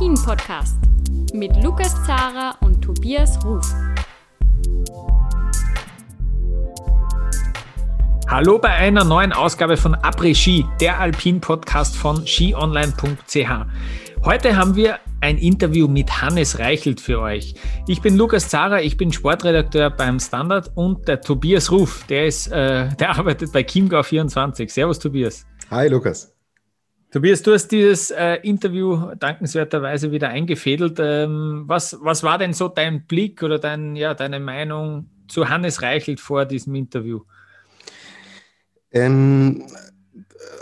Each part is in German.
Après-Ski, der Alpin-Podcast mit Lukas Zara und Tobias Ruf. Hallo bei einer neuen Ausgabe von Après-Ski, der Alpin-Podcast von skionline.ch. Heute haben wir ein Interview mit Hannes Reichelt für euch. Ich bin Lukas Zara, ich bin Sportredakteur beim Standard und der Tobias Ruf, der ist, äh, der arbeitet bei Chiemgau 24. Servus Tobias. Hi Lukas. Tobias, du hast dieses äh, Interview dankenswerterweise wieder eingefädelt. Ähm, was, was war denn so dein Blick oder dein, ja, deine Meinung zu Hannes Reichelt vor diesem Interview? Ähm,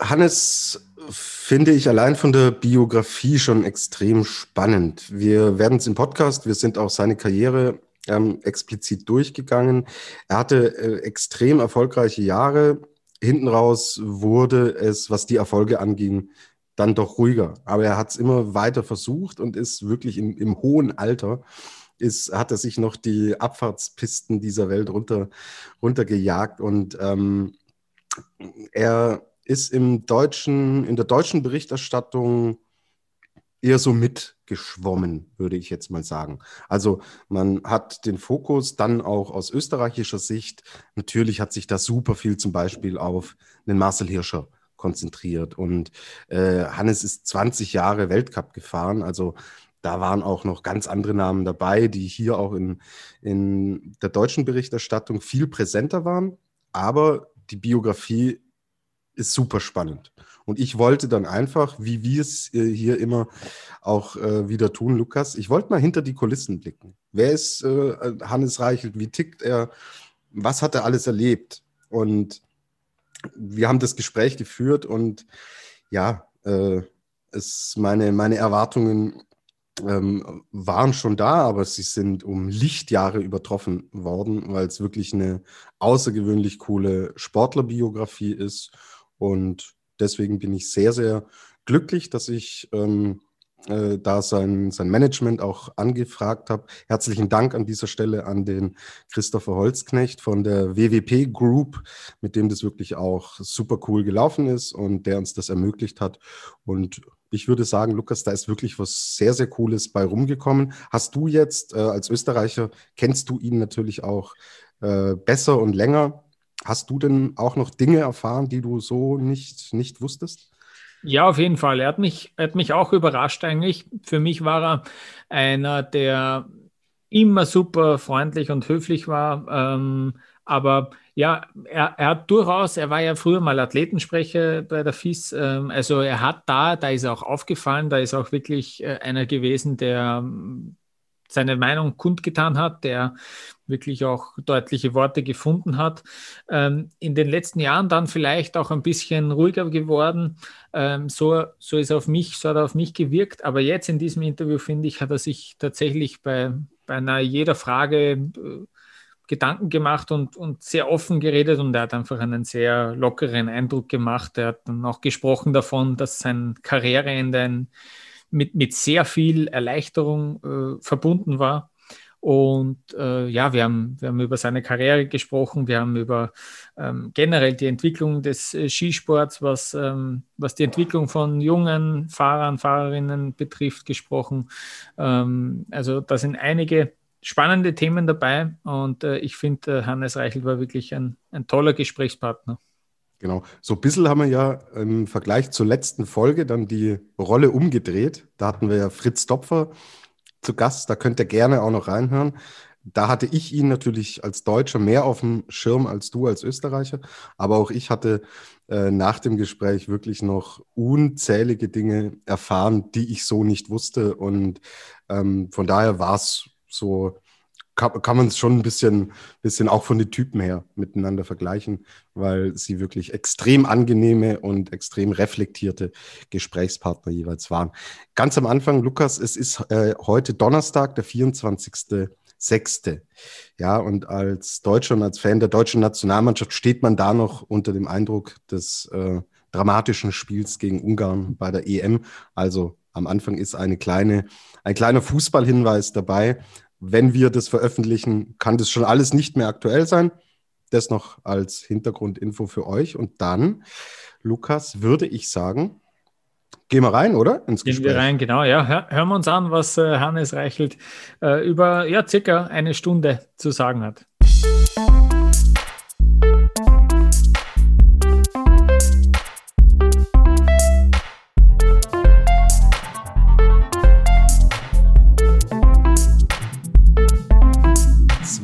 Hannes finde ich allein von der Biografie schon extrem spannend. Wir werden es im Podcast, wir sind auch seine Karriere ähm, explizit durchgegangen. Er hatte äh, extrem erfolgreiche Jahre. Hinten raus wurde es, was die Erfolge anging, dann doch ruhiger. Aber er hat es immer weiter versucht und ist wirklich im, im hohen Alter ist, hat er sich noch die Abfahrtspisten dieser Welt runter, runtergejagt und ähm, er ist im deutschen, in der deutschen Berichterstattung eher so mitgeschwommen, würde ich jetzt mal sagen. Also man hat den Fokus dann auch aus österreichischer Sicht. Natürlich hat sich da super viel zum Beispiel auf den Marcel Hirscher konzentriert. Und äh, Hannes ist 20 Jahre Weltcup gefahren. Also da waren auch noch ganz andere Namen dabei, die hier auch in, in der deutschen Berichterstattung viel präsenter waren. Aber die Biografie ist super spannend. Und ich wollte dann einfach, wie wir es äh, hier immer auch äh, wieder tun, Lukas, ich wollte mal hinter die Kulissen blicken. Wer ist äh, Hannes Reichelt? Wie tickt er? Was hat er alles erlebt? Und wir haben das Gespräch geführt und ja, äh, es, meine, meine Erwartungen ähm, waren schon da, aber sie sind um Lichtjahre übertroffen worden, weil es wirklich eine außergewöhnlich coole Sportlerbiografie ist. Und deswegen bin ich sehr, sehr glücklich, dass ich ähm, äh, da sein, sein Management auch angefragt habe. Herzlichen Dank an dieser Stelle an den Christopher Holzknecht von der WWP Group, mit dem das wirklich auch super cool gelaufen ist und der uns das ermöglicht hat. Und ich würde sagen, Lukas, da ist wirklich was sehr, sehr Cooles bei rumgekommen. Hast du jetzt äh, als Österreicher, kennst du ihn natürlich auch äh, besser und länger? Hast du denn auch noch Dinge erfahren, die du so nicht, nicht wusstest? Ja, auf jeden Fall. Er hat mich, hat mich auch überrascht eigentlich. Für mich war er einer, der immer super freundlich und höflich war. Ähm, aber ja, er, er, hat durchaus, er war ja früher mal Athletensprecher bei der FIS. Ähm, also er hat da, da ist er auch aufgefallen, da ist auch wirklich äh, einer gewesen, der seine Meinung kundgetan hat, der wirklich auch deutliche Worte gefunden hat. Ähm, in den letzten Jahren dann vielleicht auch ein bisschen ruhiger geworden. Ähm, so, so ist auf mich, so hat er auf mich gewirkt. Aber jetzt in diesem Interview, finde ich, hat er sich tatsächlich bei, bei einer jeder Frage äh, Gedanken gemacht und, und sehr offen geredet und er hat einfach einen sehr lockeren Eindruck gemacht. Er hat dann auch gesprochen davon, dass sein Karriereende ein mit, mit sehr viel Erleichterung äh, verbunden war. Und äh, ja, wir haben, wir haben über seine Karriere gesprochen, wir haben über ähm, generell die Entwicklung des äh, Skisports, was, ähm, was die Entwicklung von jungen Fahrern, Fahrerinnen betrifft, gesprochen. Ähm, also da sind einige spannende Themen dabei und äh, ich finde, äh, Hannes Reichel war wirklich ein, ein toller Gesprächspartner. Genau. So ein bisschen haben wir ja im Vergleich zur letzten Folge dann die Rolle umgedreht. Da hatten wir ja Fritz Dopfer zu Gast. Da könnt ihr gerne auch noch reinhören. Da hatte ich ihn natürlich als Deutscher mehr auf dem Schirm als du als Österreicher. Aber auch ich hatte äh, nach dem Gespräch wirklich noch unzählige Dinge erfahren, die ich so nicht wusste. Und ähm, von daher war es so kann, kann man es schon ein bisschen, bisschen auch von den Typen her miteinander vergleichen, weil sie wirklich extrem angenehme und extrem reflektierte Gesprächspartner jeweils waren. Ganz am Anfang, Lukas, es ist äh, heute Donnerstag, der 24.06. Ja, und als Deutscher und als Fan der deutschen Nationalmannschaft steht man da noch unter dem Eindruck des äh, dramatischen Spiels gegen Ungarn bei der EM. Also am Anfang ist eine kleine, ein kleiner Fußballhinweis dabei wenn wir das veröffentlichen, kann das schon alles nicht mehr aktuell sein. Das noch als Hintergrundinfo für euch. Und dann, Lukas, würde ich sagen, Gehen wir rein, oder? Ins Gehen wir rein, genau. Ja, Hör, hören wir uns an, was äh, Hannes Reichelt äh, über ja, circa eine Stunde zu sagen hat.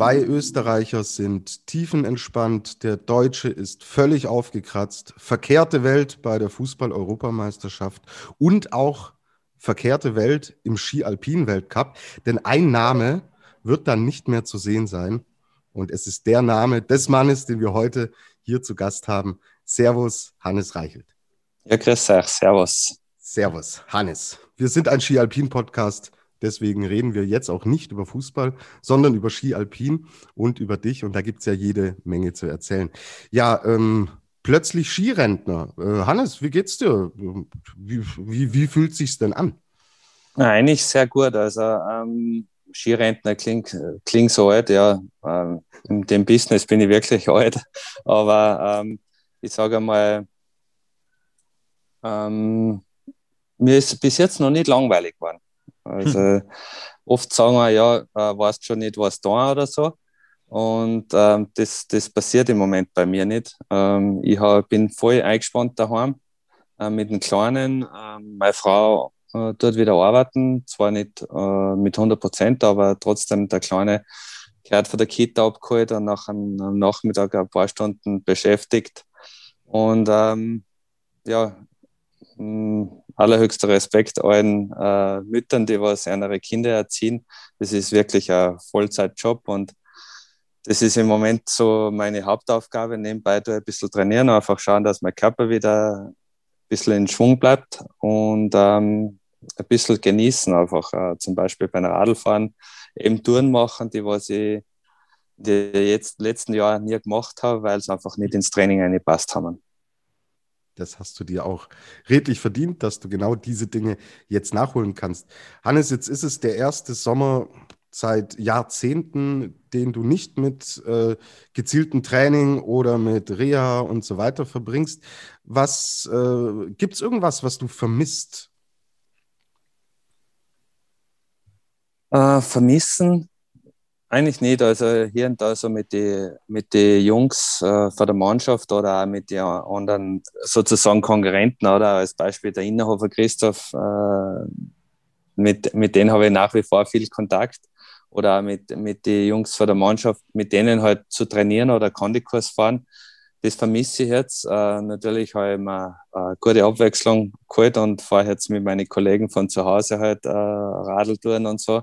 Zwei Österreicher sind tiefenentspannt, der Deutsche ist völlig aufgekratzt. Verkehrte Welt bei der Fußball-Europameisterschaft und auch verkehrte Welt im Ski-Alpin-Weltcup. Denn ein Name wird dann nicht mehr zu sehen sein. Und es ist der Name des Mannes, den wir heute hier zu Gast haben. Servus, Hannes Reichelt. Ja, grüß euch. Servus. Servus, Hannes. Wir sind ein Ski-Alpin-Podcast Deswegen reden wir jetzt auch nicht über Fußball, sondern über Ski Alpin und über dich. Und da gibt es ja jede Menge zu erzählen. Ja, ähm, plötzlich Skirentner. Äh, Hannes, wie geht's dir? Wie, wie, wie fühlt sich's denn an? Eigentlich sehr gut. Also ähm, Skirentner klingt, klingt so alt, ja. Ähm, in dem Business bin ich wirklich alt. Aber ähm, ich sage mal, ähm, mir ist bis jetzt noch nicht langweilig geworden. Also hm. oft sagen wir, ja, äh, weißt schon nicht, was da oder so. Und ähm, das, das passiert im Moment bei mir nicht. Ähm, ich hab, bin voll eingespannt daheim äh, mit dem Kleinen. Ähm, meine Frau äh, dort wieder arbeiten, zwar nicht äh, mit 100 Prozent, aber trotzdem der Kleine gehört von der Kita abgeholt und nach einem Nachmittag ein paar Stunden beschäftigt. Und ähm, ja, allerhöchster Respekt allen äh, Müttern, die was ihre Kinder erziehen. Das ist wirklich ein Vollzeitjob und das ist im Moment so meine Hauptaufgabe. Nebenbei ein bisschen trainieren, einfach schauen, dass mein Körper wieder ein bisschen in Schwung bleibt und ähm, ein bisschen genießen, einfach äh, zum Beispiel beim Radlfahren eben Touren machen, die was ich die jetzt letzten Jahr nie gemacht habe, weil es einfach nicht ins Training eingepasst haben das hast du dir auch redlich verdient, dass du genau diese Dinge jetzt nachholen kannst. Hannes, jetzt ist es der erste Sommer seit Jahrzehnten, den du nicht mit äh, gezieltem Training oder mit Reha und so weiter verbringst. Was äh, gibt es irgendwas, was du vermisst? Äh, vermissen eigentlich nicht. Also hier und da so mit den mit die Jungs äh, von der Mannschaft oder auch mit den anderen sozusagen Konkurrenten oder als Beispiel der Innerhofer Christoph, äh, mit, mit denen habe ich nach wie vor viel Kontakt. Oder auch mit, mit den Jungs von der Mannschaft, mit denen halt zu trainieren oder Kondikurs fahren. Das vermisse ich jetzt. Äh, natürlich habe ich mir eine gute Abwechslung geholt und fahre jetzt mit meinen Kollegen von zu Hause halt äh, Radeltouren und so.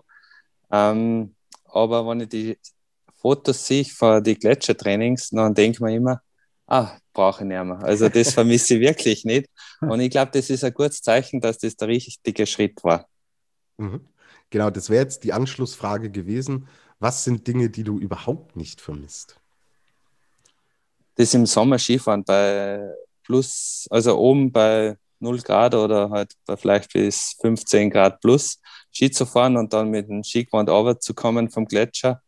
Ähm, aber wenn ich die Fotos sehe von den Gletschertrainings, dann denke ich mir immer, ah, brauche ich nicht mehr. Also das vermisse ich wirklich nicht. Und ich glaube, das ist ein gutes Zeichen, dass das der richtige Schritt war. Mhm. Genau, das wäre jetzt die Anschlussfrage gewesen. Was sind Dinge, die du überhaupt nicht vermisst? Das im Sommer Skifahren bei plus, also oben bei 0 Grad oder halt bei vielleicht bis 15 Grad plus Ski zu fahren und dann mit dem Skigewand zu kommen vom Gletscher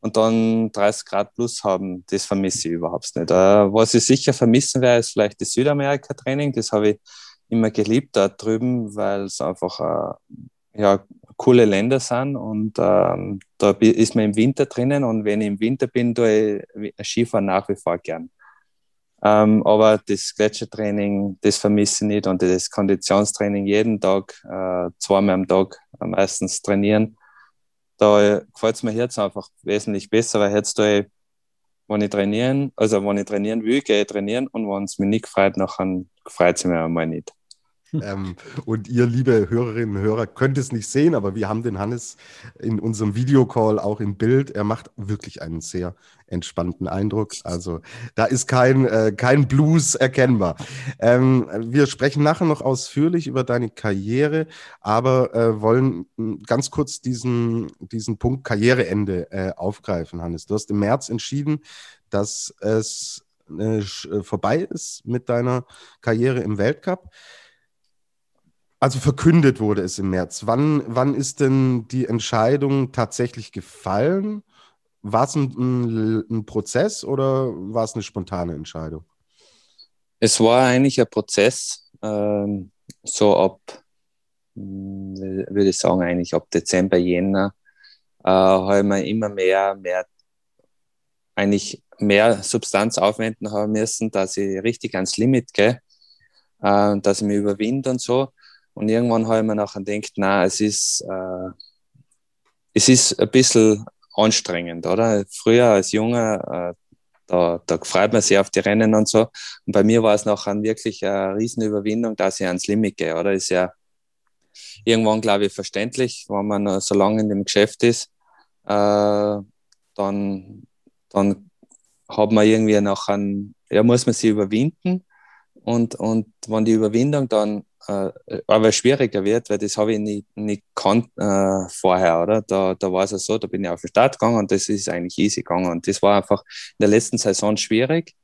und dann 30 Grad plus haben, das vermisse ich überhaupt nicht. Äh, was ich sicher vermissen werde, ist vielleicht das Südamerika-Training. Das habe ich immer geliebt da drüben, weil es einfach äh, ja, coole Länder sind und ähm, da ist man im Winter drinnen und wenn ich im Winter bin, tue ich Skifahren nach wie vor gern. Ähm, aber das Gletschertraining, das vermisse ich nicht und das Konditionstraining jeden Tag, äh, zweimal am Tag meistens trainieren, da gefällt es mir jetzt einfach wesentlich besser, weil jetzt da wenn ich trainieren, also wenn ich trainieren will, gehe ich trainieren und wenn es mir nicht freut, nachher freut es mir einmal nicht. Ähm, und ihr, liebe Hörerinnen und Hörer, könnt es nicht sehen, aber wir haben den Hannes in unserem Videocall auch im Bild. Er macht wirklich einen sehr entspannten Eindruck. Also da ist kein, äh, kein Blues erkennbar. Ähm, wir sprechen nachher noch ausführlich über deine Karriere, aber äh, wollen ganz kurz diesen, diesen Punkt Karriereende äh, aufgreifen, Hannes. Du hast im März entschieden, dass es äh, vorbei ist mit deiner Karriere im Weltcup. Also verkündet wurde es im März. Wann, wann ist denn die Entscheidung tatsächlich gefallen? War es ein, ein, Prozess oder war es eine spontane Entscheidung? Es war eigentlich ein Prozess. Ähm, so ab, hm, würde ich sagen, eigentlich ab Dezember, Jänner, äh, habe ich mir immer mehr, mehr, eigentlich mehr Substanz aufwenden haben müssen, dass ich richtig ans Limit gehe, äh, dass ich mich überwinde und so. Und irgendwann habe ich mir nachher gedacht, na, es ist, äh, es ist ein bisschen anstrengend, oder? Früher als Junge, äh, da, da freut man sich auf die Rennen und so. Und bei mir war es nachher wirklich eine Riesenüberwindung, dass ich ans Limit gehe, oder? Ist ja irgendwann, glaube ich, verständlich, wenn man so lange in dem Geschäft ist, äh, dann, dann hat man irgendwie nachher, ja, muss man sich überwinden. Und, und wenn die Überwindung dann äh, aber schwieriger wird, weil das habe ich nicht, nicht gekannt äh, vorher, oder? Da, da war es ja so, da bin ich auf den Start gegangen und das ist eigentlich easy gegangen. Und das war einfach in der letzten Saison schwierig.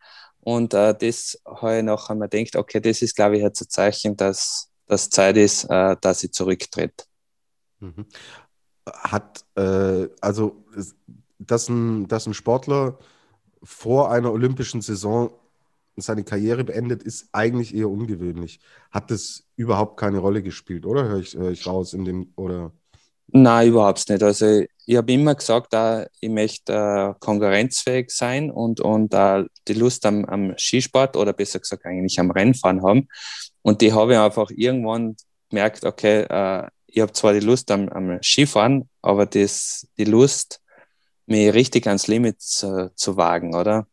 Und äh, das habe ich nachher mir gedacht, okay, das ist, glaube ich, jetzt ein Zeichen, dass das Zeit ist, äh, dass sie zurücktritt. Mhm. Hat, äh, also, dass ein, dass ein Sportler vor einer olympischen Saison seine Karriere beendet, ist eigentlich eher ungewöhnlich. Hat das überhaupt keine Rolle gespielt, oder? Höre ich, hör ich raus in dem, oder? Nein, überhaupt nicht. Also ich habe immer gesagt, ich möchte äh, konkurrenzfähig sein und, und die Lust am, am Skisport oder besser gesagt eigentlich am Rennfahren haben. Und die habe ich einfach irgendwann gemerkt, okay, äh, ich habe zwar die Lust am, am Skifahren, aber das, die Lust, mich richtig ans Limit zu, zu wagen, oder?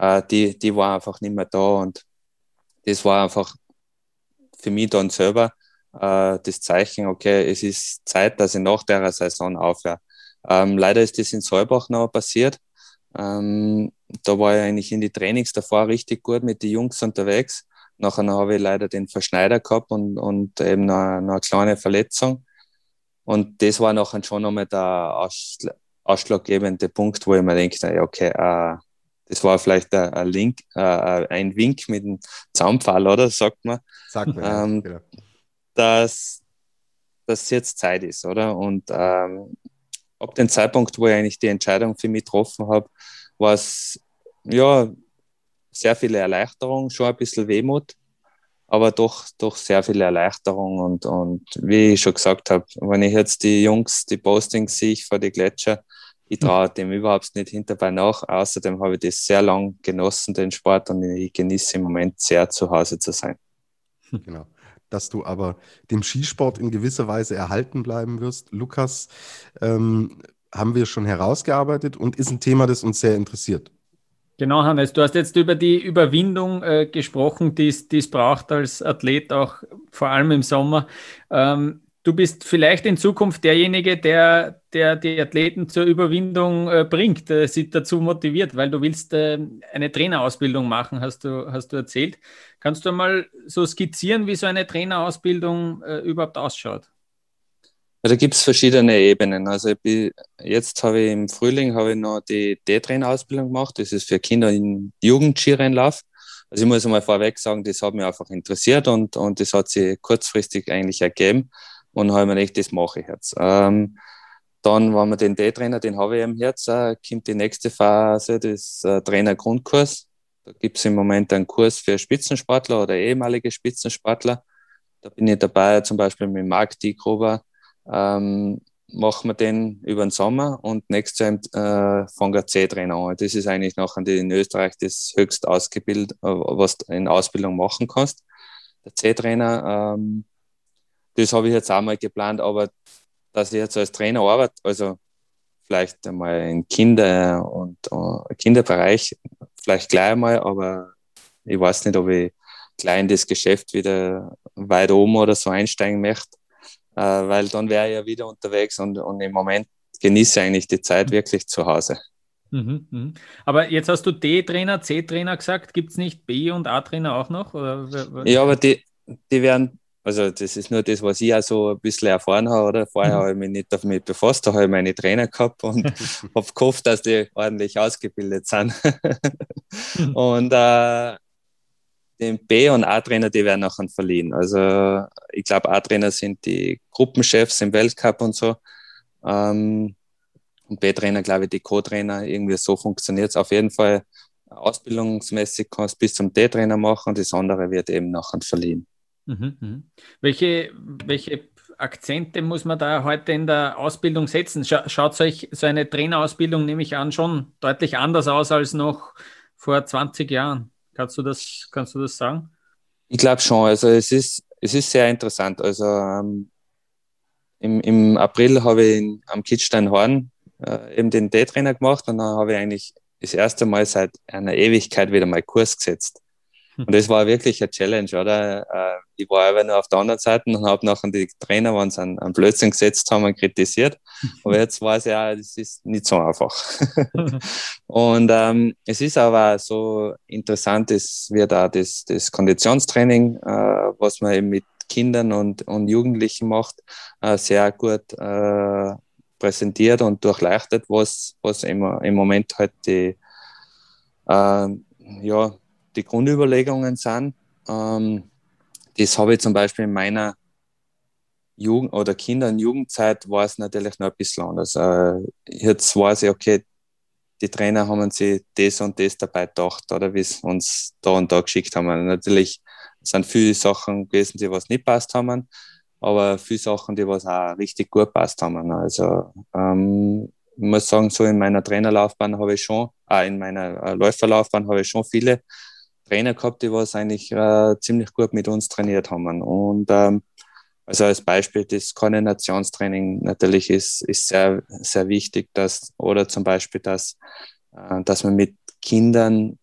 Äh, die, die war einfach nicht mehr da und das war einfach für mich dann selber äh, das Zeichen, okay, es ist Zeit, dass ich nach der Saison aufhöre. Ähm, leider ist das in Solbach noch passiert. Ähm, da war ich eigentlich in die Trainings davor richtig gut mit den Jungs unterwegs. Nachher habe ich leider den Verschneider gehabt und, und eben noch, noch eine kleine Verletzung. Und das war nachher schon nochmal der ausschlaggebende Punkt, wo ich mir denke, okay, äh, das war vielleicht ein, Link, äh, ein Wink mit dem Zaunpfahl, oder? Sagt man. Sagt man, ähm, ja, genau. dass, dass jetzt Zeit ist, oder? Und ähm, ab dem Zeitpunkt, wo ich eigentlich die Entscheidung für mich getroffen habe, war es ja sehr viele Erleichterung, schon ein bisschen Wehmut, aber doch, doch sehr viele Erleichterung. Und, und wie ich schon gesagt habe, wenn ich jetzt die Jungs, die Postings sehe ich vor die Gletscher, ich traue dem überhaupt nicht hinterbei nach. Außerdem habe ich das sehr lang genossen, den Sport, und ich genieße im Moment sehr, zu Hause zu sein. Genau. Dass du aber dem Skisport in gewisser Weise erhalten bleiben wirst, Lukas, ähm, haben wir schon herausgearbeitet und ist ein Thema, das uns sehr interessiert. Genau, Hannes, du hast jetzt über die Überwindung äh, gesprochen, die es braucht als Athlet, auch vor allem im Sommer. Ähm, du bist vielleicht in Zukunft derjenige, der, der die Athleten zur Überwindung äh, bringt, äh, sie dazu motiviert, weil du willst äh, eine Trainerausbildung machen, hast du, hast du erzählt. Kannst du mal so skizzieren, wie so eine Trainerausbildung äh, überhaupt ausschaut? Da gibt es verschiedene Ebenen. Also bin, jetzt habe ich im Frühling habe ich noch die D-Trainer-Ausbildung gemacht. Das ist für Kinder im Jugendskirennlauf. Also ich muss einmal vorweg sagen, das hat mich einfach interessiert und, und das hat sich kurzfristig eigentlich ergeben und habe mir gedacht, das mache ich jetzt. Ähm, dann, wenn wir den D-Trainer, den habe ich im Herz, äh, kommt die nächste Phase, das äh, Trainer-Grundkurs. Da gibt es im Moment einen Kurs für Spitzensportler oder ehemalige Spitzensportler. Da bin ich dabei, zum Beispiel mit Marc Diekrober, ähm, machen wir den über den Sommer und nächstes Jahr äh, fangen wir C-Trainer an. Das ist eigentlich noch in Österreich das höchst ausgebildet, äh, was du in Ausbildung machen kannst. Der C-Trainer ähm, das habe ich jetzt auch mal geplant, aber dass ich jetzt als Trainer arbeite, also vielleicht einmal im Kinder- und uh, Kinderbereich, vielleicht gleich mal, aber ich weiß nicht, ob ich gleich in das Geschäft wieder weit oben oder so einsteigen möchte, äh, weil dann wäre ich ja wieder unterwegs und, und im Moment genieße ich eigentlich die Zeit wirklich zu Hause. Mhm, mh. Aber jetzt hast du D-Trainer, C-Trainer gesagt. Gibt es nicht B- und A-Trainer auch noch? Oder? Ja, aber die, die werden also das ist nur das, was ich auch so ein bisschen erfahren habe. Oder? Vorher mhm. habe ich mich nicht damit befasst, da habe ich meine Trainer gehabt und habe gehofft, dass die ordentlich ausgebildet sind. Und äh, den B- und A-Trainer, die werden nachher verliehen. Also ich glaube, A-Trainer sind die Gruppenchefs im Weltcup und so. Ähm, und B-Trainer, glaube ich, die Co-Trainer. Irgendwie so funktioniert es. Auf jeden Fall ausbildungsmäßig kannst du bis zum D-Trainer machen und das andere wird eben nachher verliehen. Mhm, mh. welche, welche Akzente muss man da heute in der Ausbildung setzen? Schaut euch so eine Trainerausbildung, nehme ich an, schon deutlich anders aus als noch vor 20 Jahren. Kannst du das, kannst du das sagen? Ich glaube schon. Also es ist, es ist sehr interessant. Also ähm, im, im April habe ich in, am Kitzstein Horn äh, eben den D-Trainer gemacht und dann habe ich eigentlich das erste Mal seit einer Ewigkeit wieder mal Kurs gesetzt. Und das war wirklich eine Challenge, oder? Äh, ich war aber nur auf der anderen Seite und habe nachher die Trainer, wenn sie einen, einen Blödsinn gesetzt haben, kritisiert. Aber jetzt weiß ich auch, das ist nicht so einfach. und ähm, es ist aber so interessant, es wird auch das, das Konditionstraining, äh, was man eben mit Kindern und, und Jugendlichen macht, äh, sehr gut äh, präsentiert und durchleuchtet, was, was im, im Moment halt die, äh, ja, die Grundüberlegungen sind. Ähm, das habe ich zum Beispiel in meiner Jugend- oder Kinder- und Jugendzeit war es natürlich noch ein bisschen anders. Äh, jetzt weiß ich, okay, die Trainer haben sich das und das dabei gedacht, oder wie sie uns da und da geschickt haben. Natürlich sind viele Sachen gewesen, die was nicht passt haben, aber viele Sachen, die was auch richtig gut passt haben. Also ähm, ich muss sagen, so in meiner Trainerlaufbahn habe ich schon, äh, in meiner äh, Läuferlaufbahn habe ich schon viele Trainer gehabt, die was eigentlich äh, ziemlich gut mit uns trainiert haben. Und ähm, also als Beispiel das Koordinationstraining natürlich ist, ist sehr, sehr wichtig, dass, oder zum Beispiel, dass, äh, dass man mit Kindern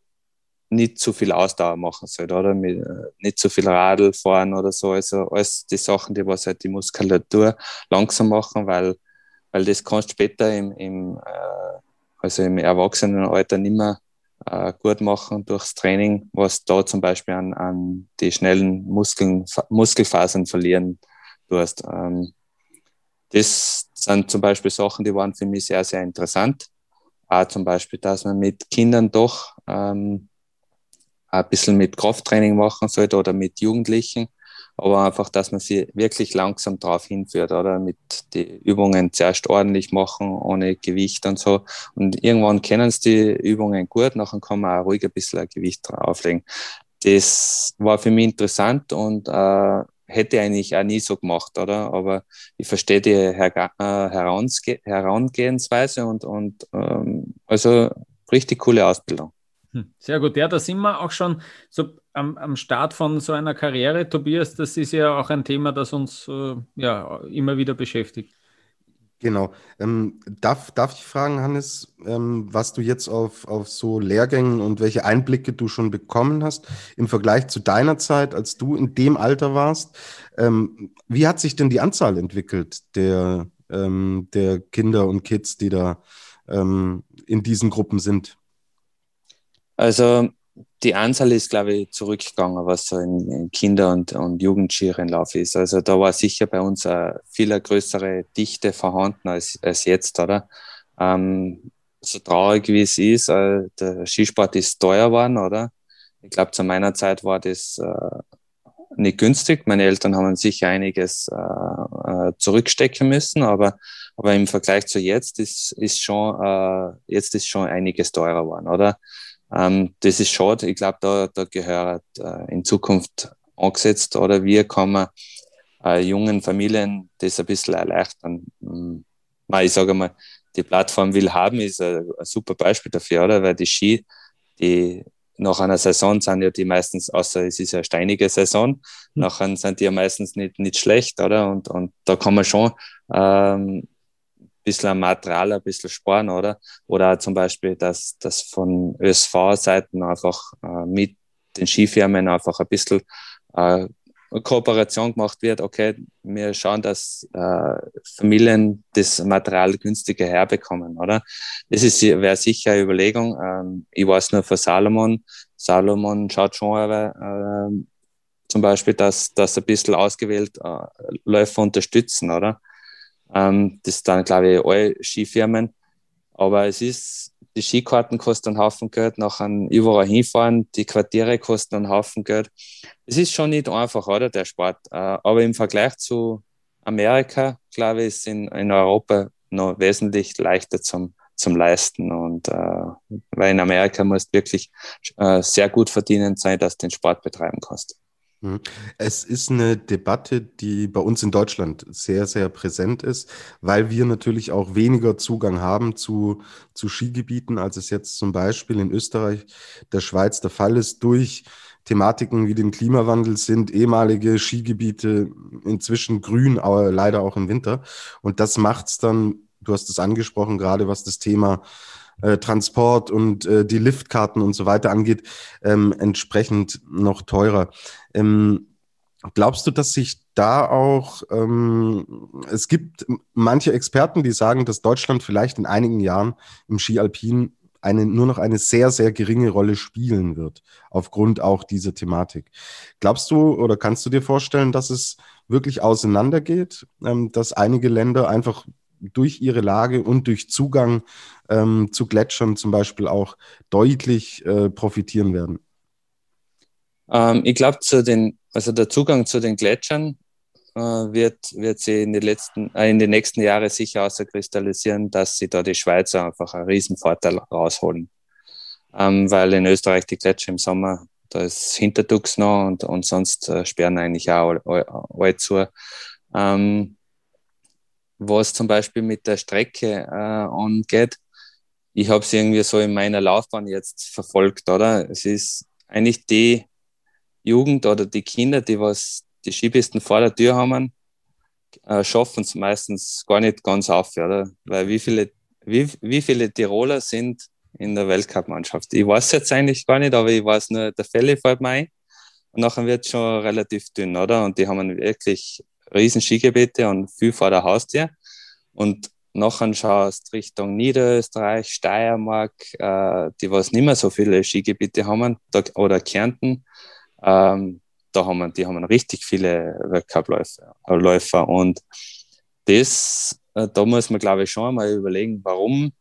nicht zu viel Ausdauer machen sollte, oder? Mit, äh, nicht zu viel Radl fahren oder so. Also alles die Sachen, die was halt die Muskulatur langsam machen, weil, weil das kannst du später im, im, äh, also im Erwachsenenalter nicht mehr äh, gut machen durchs Training, was da zum Beispiel an, an die schnellen Muskeln, Muskelfasern verlieren tust. Ähm, das sind zum Beispiel Sachen, die waren für mich sehr, sehr interessant. Auch zum Beispiel, dass man mit Kindern doch ähm, ein bisschen mit Krafttraining machen sollte oder mit Jugendlichen, aber einfach, dass man sie wirklich langsam darauf hinführt oder mit die Übungen zuerst ordentlich machen, ohne Gewicht und so. Und irgendwann kennen sie die Übungen gut, nachher kann man auch ruhig ein bisschen ein Gewicht drauflegen. Das war für mich interessant und äh, hätte eigentlich auch nie so gemacht, oder? Aber ich verstehe die Her äh, Herangehensweise und, und ähm, also richtig coole Ausbildung. Hm, sehr gut. Ja, da sind wir auch schon so am, am Start von so einer Karriere, Tobias. Das ist ja auch ein Thema, das uns äh, ja immer wieder beschäftigt. Genau. Ähm, darf, darf ich fragen, Hannes, ähm, was du jetzt auf, auf so Lehrgängen und welche Einblicke du schon bekommen hast im Vergleich zu deiner Zeit, als du in dem Alter warst? Ähm, wie hat sich denn die Anzahl entwickelt der, ähm, der Kinder und Kids, die da ähm, in diesen Gruppen sind? Also die Anzahl ist, glaube ich, zurückgegangen, was so in, in Kinder- und, und Jugendskirennlauf ist. Also da war sicher bei uns eine viel größere Dichte vorhanden als, als jetzt, oder? Ähm, so traurig wie es ist, äh, der Skisport ist teuer geworden, oder? Ich glaube, zu meiner Zeit war das äh, nicht günstig. Meine Eltern haben sicher einiges äh, äh, zurückstecken müssen, aber, aber im Vergleich zu jetzt ist, ist schon, äh, jetzt ist schon einiges teurer geworden, oder? Ähm, das ist schade. Ich glaube, da, da gehört äh, in Zukunft angesetzt oder wie kann man äh, jungen Familien das ein bisschen erleichtern. Ähm, ich sage mal, die Plattform will haben ist ein, ein, super Beispiel dafür, oder? Weil die Ski, die nach einer Saison sind ja die meistens, außer es ist ja eine steinige Saison, mhm. nachher sind die ja meistens nicht, nicht schlecht, oder? Und, und da kann man schon ähm, bisschen Material ein bisschen sparen, oder? Oder zum Beispiel, dass das von ÖSV-Seiten einfach äh, mit den Skifirmen einfach ein bisschen äh, Kooperation gemacht wird, okay, wir schauen, dass äh, Familien das Material günstiger herbekommen, oder? Das ist wäre sicher eine Überlegung. Ähm, ich weiß nur für Salomon. Salomon schaut schon aber äh, zum Beispiel, dass das ein bisschen ausgewählt äh, Läufer unterstützen, oder? Ähm, das dann, glaube ich, alle Skifirmen. Aber es ist, die Skikarten kosten einen Haufen Geld, nachher überall hinfahren, die Quartiere kosten einen Haufen Geld. Es ist schon nicht einfach, oder, der Sport. Äh, aber im Vergleich zu Amerika, glaube ich, ist in, in Europa noch wesentlich leichter zum, zum Leisten. Und äh, weil in Amerika musst du wirklich äh, sehr gut verdienen sein, dass du den Sport betreiben kannst. Mhm. Es ist eine Debatte, die bei uns in Deutschland sehr, sehr präsent ist, weil wir natürlich auch weniger Zugang haben zu, zu Skigebieten, als es jetzt zum Beispiel in Österreich, der Schweiz der Fall ist. Durch Thematiken wie den Klimawandel sind ehemalige Skigebiete inzwischen grün, aber leider auch im Winter. Und das macht es dann, du hast es angesprochen, gerade was das Thema äh, Transport und äh, die Liftkarten und so weiter angeht, ähm, entsprechend noch teurer. Ähm, glaubst du, dass sich da auch, ähm, es gibt manche Experten, die sagen, dass Deutschland vielleicht in einigen Jahren im Ski Alpin eine, nur noch eine sehr, sehr geringe Rolle spielen wird, aufgrund auch dieser Thematik. Glaubst du oder kannst du dir vorstellen, dass es wirklich auseinandergeht, ähm, dass einige Länder einfach durch ihre Lage und durch Zugang ähm, zu Gletschern zum Beispiel auch deutlich äh, profitieren werden? Ähm, ich glaube, zu den, also der Zugang zu den Gletschern äh, wird, wird sie in, die letzten, äh, in den nächsten Jahren sicher außerkristallisieren, dass sie da die Schweizer einfach einen riesen Vorteil rausholen. Ähm, weil in Österreich die Gletscher im Sommer, da ist Hinterdux noch und, und sonst äh, sperren eigentlich auch alle, alle zu. Ähm, was zum Beispiel mit der Strecke äh, angeht, ich habe es irgendwie so in meiner Laufbahn jetzt verfolgt, oder? Es ist eigentlich die Jugend oder die Kinder, die was die Skipisten vor der Tür haben, äh, schaffen es meistens gar nicht ganz auf, oder? Weil wie viele, wie, wie viele Tiroler sind in der Weltcup-Mannschaft? Ich weiß jetzt eigentlich gar nicht, aber ich weiß nur, der Fälle fällt mir ein. Und nachher wird es schon relativ dünn, oder? Und die haben wirklich riesen Skigebiete und viel vor der Haustür. Und nachher schaust Richtung Niederösterreich, Steiermark, äh, die was nicht mehr so viele Skigebiete haben, da, oder Kärnten, ähm, da haben die haben richtig viele Weltcup-Läufer. Und das, äh, da muss man, glaube ich, schon mal überlegen, warum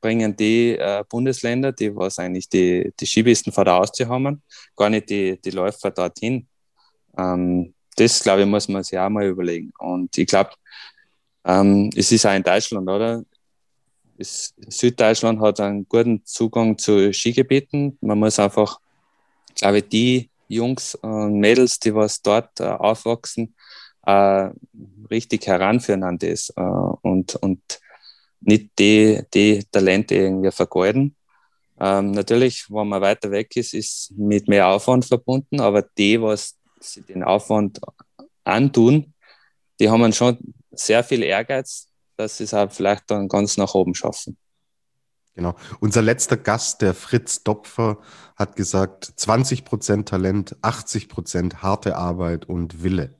bringen die äh, Bundesländer, die was eigentlich die, die Skipisten vor der Haustür haben, gar nicht die, die Läufer dorthin. Ähm, das, glaube ich, muss man sich auch mal überlegen. Und ich glaube, ähm, es ist auch in Deutschland, oder? Es, Süddeutschland hat einen guten Zugang zu Skigebieten. Man muss einfach, glaube ich, die Jungs und Mädels, die was dort äh, aufwachsen, äh, richtig heranführen an das äh, und, und nicht die, die Talente irgendwie vergeuden. Ähm, natürlich, wenn man weiter weg ist, ist mit mehr Aufwand verbunden, aber die, was sie den Aufwand antun, die haben schon sehr viel Ehrgeiz, dass sie es auch vielleicht dann ganz nach oben schaffen. Genau. Unser letzter Gast, der Fritz Dopfer, hat gesagt, 20 Prozent Talent, 80 Prozent harte Arbeit und Wille.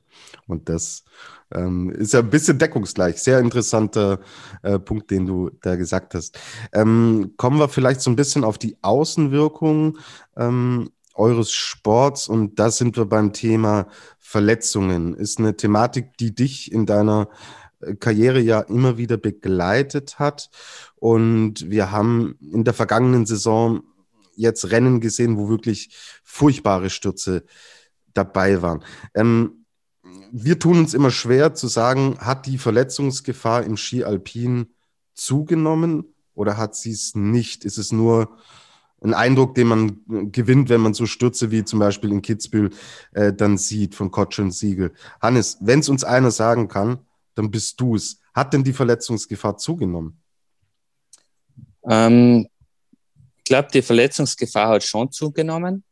Und das ähm, ist ja ein bisschen deckungsgleich. Sehr interessanter äh, Punkt, den du da gesagt hast. Ähm, kommen wir vielleicht so ein bisschen auf die Außenwirkung ähm, eures Sports und da sind wir beim Thema Verletzungen. Ist eine Thematik, die dich in deiner Karriere ja immer wieder begleitet hat. Und wir haben in der vergangenen Saison jetzt Rennen gesehen, wo wirklich furchtbare Stürze dabei waren. Ähm, wir tun uns immer schwer zu sagen, hat die Verletzungsgefahr im Ski Alpin zugenommen oder hat sie es nicht? Ist es nur ein Eindruck, den man gewinnt, wenn man so Stürze wie zum Beispiel in Kitzbühel äh, dann sieht von Kotsch und Siegel? Hannes, wenn es uns einer sagen kann, dann bist du es. Hat denn die Verletzungsgefahr zugenommen? Ähm, ich glaube, die Verletzungsgefahr hat schon zugenommen,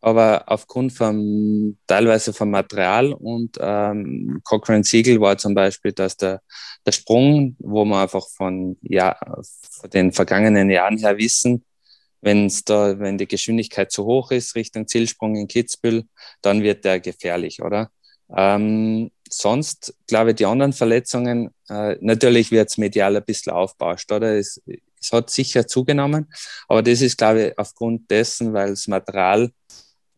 aber aufgrund von teilweise vom Material und ähm, Cochrane Siegel war zum Beispiel, dass der, der Sprung, wo wir einfach von, ja, von den vergangenen Jahren her wissen, wenn's da, wenn die Geschwindigkeit zu hoch ist Richtung Zielsprung in Kitzbühel, dann wird der gefährlich, oder? Ähm, sonst, glaube ich, die anderen Verletzungen, äh, natürlich wird es medial ein bisschen aufbauscht, oder? Es, es hat sicher zugenommen, aber das ist, glaube ich, aufgrund dessen, weil das Material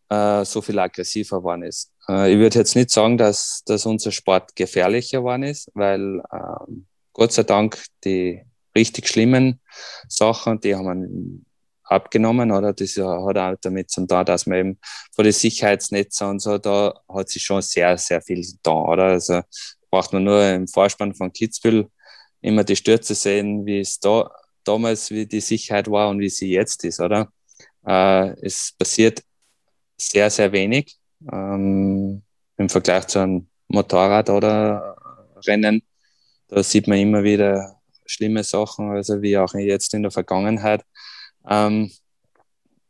äh, so viel aggressiver geworden ist. Äh, ich würde jetzt nicht sagen, dass, dass unser Sport gefährlicher geworden ist, weil äh, Gott sei Dank die richtig schlimmen Sachen, die haben abgenommen, oder? Das hat auch damit zu tun, dass man eben vor den Sicherheitsnetzen und so, da hat sich schon sehr, sehr viel getan, oder? Also braucht man nur im Vorspann von Kitzbühel immer die Stürze sehen, wie es da damals, wie die Sicherheit war und wie sie jetzt ist, oder? Äh, es passiert sehr, sehr wenig ähm, im Vergleich zu einem Motorrad oder Rennen. Da sieht man immer wieder schlimme Sachen, also wie auch jetzt in der Vergangenheit. Ähm,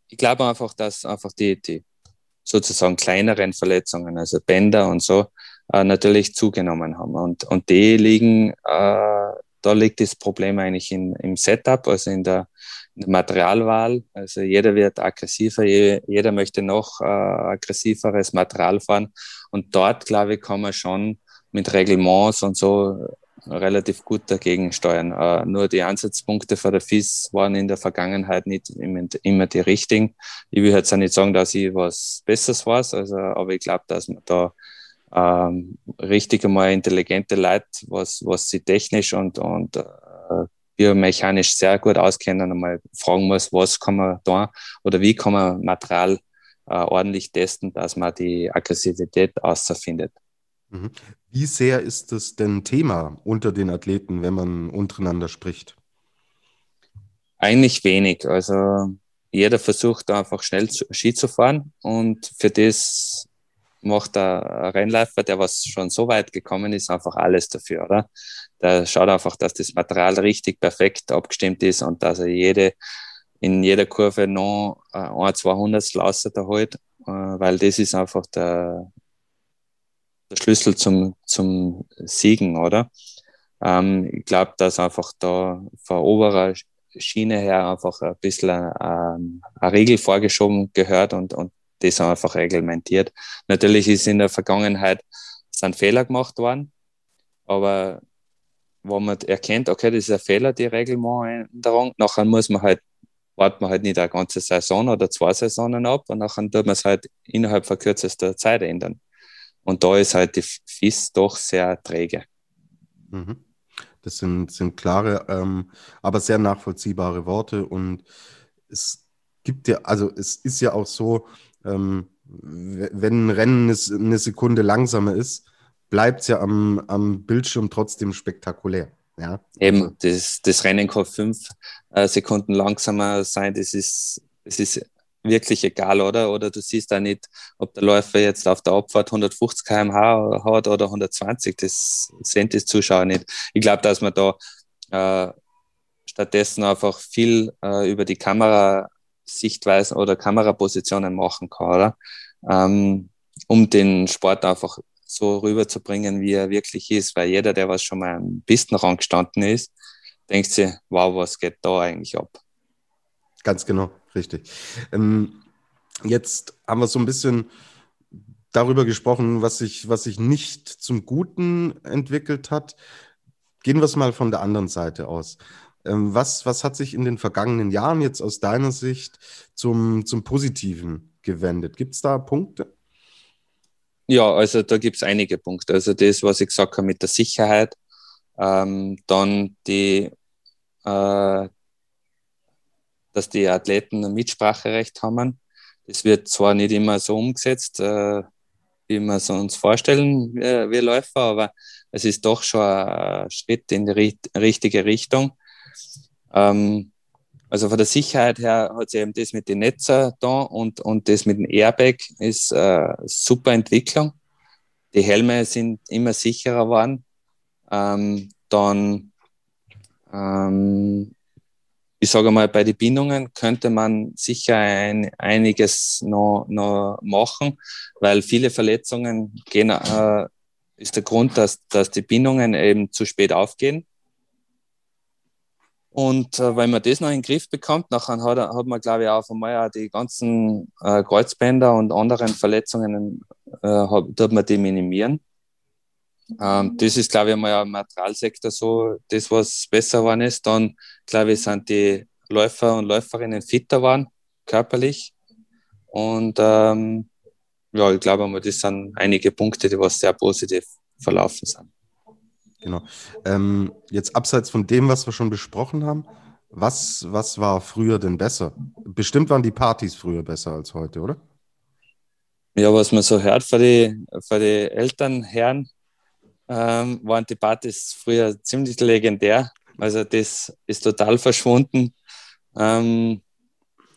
ich glaube einfach, dass einfach die, die sozusagen kleineren Verletzungen, also Bänder und so, äh, natürlich zugenommen haben. Und, und die liegen, äh, da liegt das Problem eigentlich in, im Setup, also in der, in der Materialwahl. Also jeder wird aggressiver, jeder möchte noch äh, aggressiveres Material fahren. Und dort, glaube ich, kann man schon mit Reglements und so relativ gut dagegen steuern. Uh, nur die Ansatzpunkte für der FIS waren in der Vergangenheit nicht immer die richtigen. Ich will jetzt auch nicht sagen, dass ich was Besseres weiß, also, aber ich glaube, dass man da ähm, richtig einmal intelligente Leute, was, was sie technisch und, und äh, biomechanisch sehr gut auskennen, einmal fragen muss, was kann man da oder wie kann man Material äh, ordentlich testen, dass man die Aggressivität außerfindet. Mhm. Wie sehr ist das denn Thema unter den Athleten, wenn man untereinander spricht? Eigentlich wenig. Also jeder versucht einfach schnell Ski zu fahren und für das macht der Rennläufer, der was schon so weit gekommen ist, einfach alles dafür, oder? Der schaut einfach, dass das Material richtig perfekt abgestimmt ist und dass er jede, in jeder Kurve noch äh, ein, zwei Hundertstel halt, äh, weil das ist einfach der, der Schlüssel zum, zum Siegen, oder? Ähm, ich glaube, dass einfach da von oberer Schiene her einfach ein bisschen ähm, eine Regel vorgeschoben gehört und, und das einfach reglementiert. Natürlich ist in der Vergangenheit sind Fehler gemacht worden, aber wo man erkennt, okay, das ist ein Fehler, die Reglementänderung, nachher muss man halt, wartet man halt nicht eine ganze Saison oder zwei Saisonen ab und nachher tut man es halt innerhalb von kürzester Zeit ändern. Und da ist halt die FIS doch sehr träge. Mhm. Das sind, sind klare, ähm, aber sehr nachvollziehbare Worte. Und es gibt ja, also es ist ja auch so, ähm, wenn ein Rennen eine Sekunde langsamer ist, bleibt es ja am, am Bildschirm trotzdem spektakulär. Ja? Eben, das, das Rennen kann fünf äh, Sekunden langsamer sein, das ist, das ist wirklich egal, oder? Oder du siehst da nicht, ob der Läufer jetzt auf der Abfahrt 150 km/h hat oder 120. Das sehen die Zuschauer nicht. Ich glaube, dass man da äh, stattdessen einfach viel äh, über die Kamerasichtweisen oder Kamerapositionen machen kann, oder? Ähm, um den Sport einfach so rüberzubringen, wie er wirklich ist. Weil jeder, der was schon mal am Pistenrang gestanden ist, denkt sich, wow, was geht da eigentlich ab? Ganz genau. Richtig. Ähm, jetzt haben wir so ein bisschen darüber gesprochen, was sich, was sich nicht zum Guten entwickelt hat. Gehen wir es mal von der anderen Seite aus. Ähm, was, was hat sich in den vergangenen Jahren jetzt aus deiner Sicht zum, zum Positiven gewendet? Gibt es da Punkte? Ja, also da gibt es einige Punkte. Also das, was ich gesagt habe mit der Sicherheit, ähm, dann die, äh, dass die Athleten ein Mitspracherecht haben. Das wird zwar nicht immer so umgesetzt, äh, wie wir es uns vorstellen, wir, wir Läufer, aber es ist doch schon ein Schritt in die richtige Richtung. Ähm, also von der Sicherheit her hat sie eben das mit den Netzen da und, und das mit dem Airbag ist äh, super Entwicklung. Die Helme sind immer sicherer geworden. Ähm, dann ähm, ich sage mal, bei den Bindungen könnte man sicher ein, einiges noch, noch machen, weil viele Verletzungen gehen, äh, ist der Grund, dass, dass die Bindungen eben zu spät aufgehen. Und äh, wenn man das noch in den Griff bekommt, nachher hat, hat man, glaube ich, auch einmal auch die ganzen äh, Kreuzbänder und anderen Verletzungen, äh, hat, man die minimieren. Ähm, das ist, glaube ich, einmal im Materialsektor so, das, was besser geworden ist. Dann, glaube ich, sind die Läufer und Läuferinnen fitter waren, körperlich. Und ähm, ja, ich glaube, das sind einige Punkte, die was sehr positiv verlaufen sind. Genau. Ähm, jetzt abseits von dem, was wir schon besprochen haben, was, was war früher denn besser? Bestimmt waren die Partys früher besser als heute, oder? Ja, was man so hört von den für die Elternherren, ähm, waren die Partys früher ziemlich legendär. Also das ist total verschwunden. Ähm,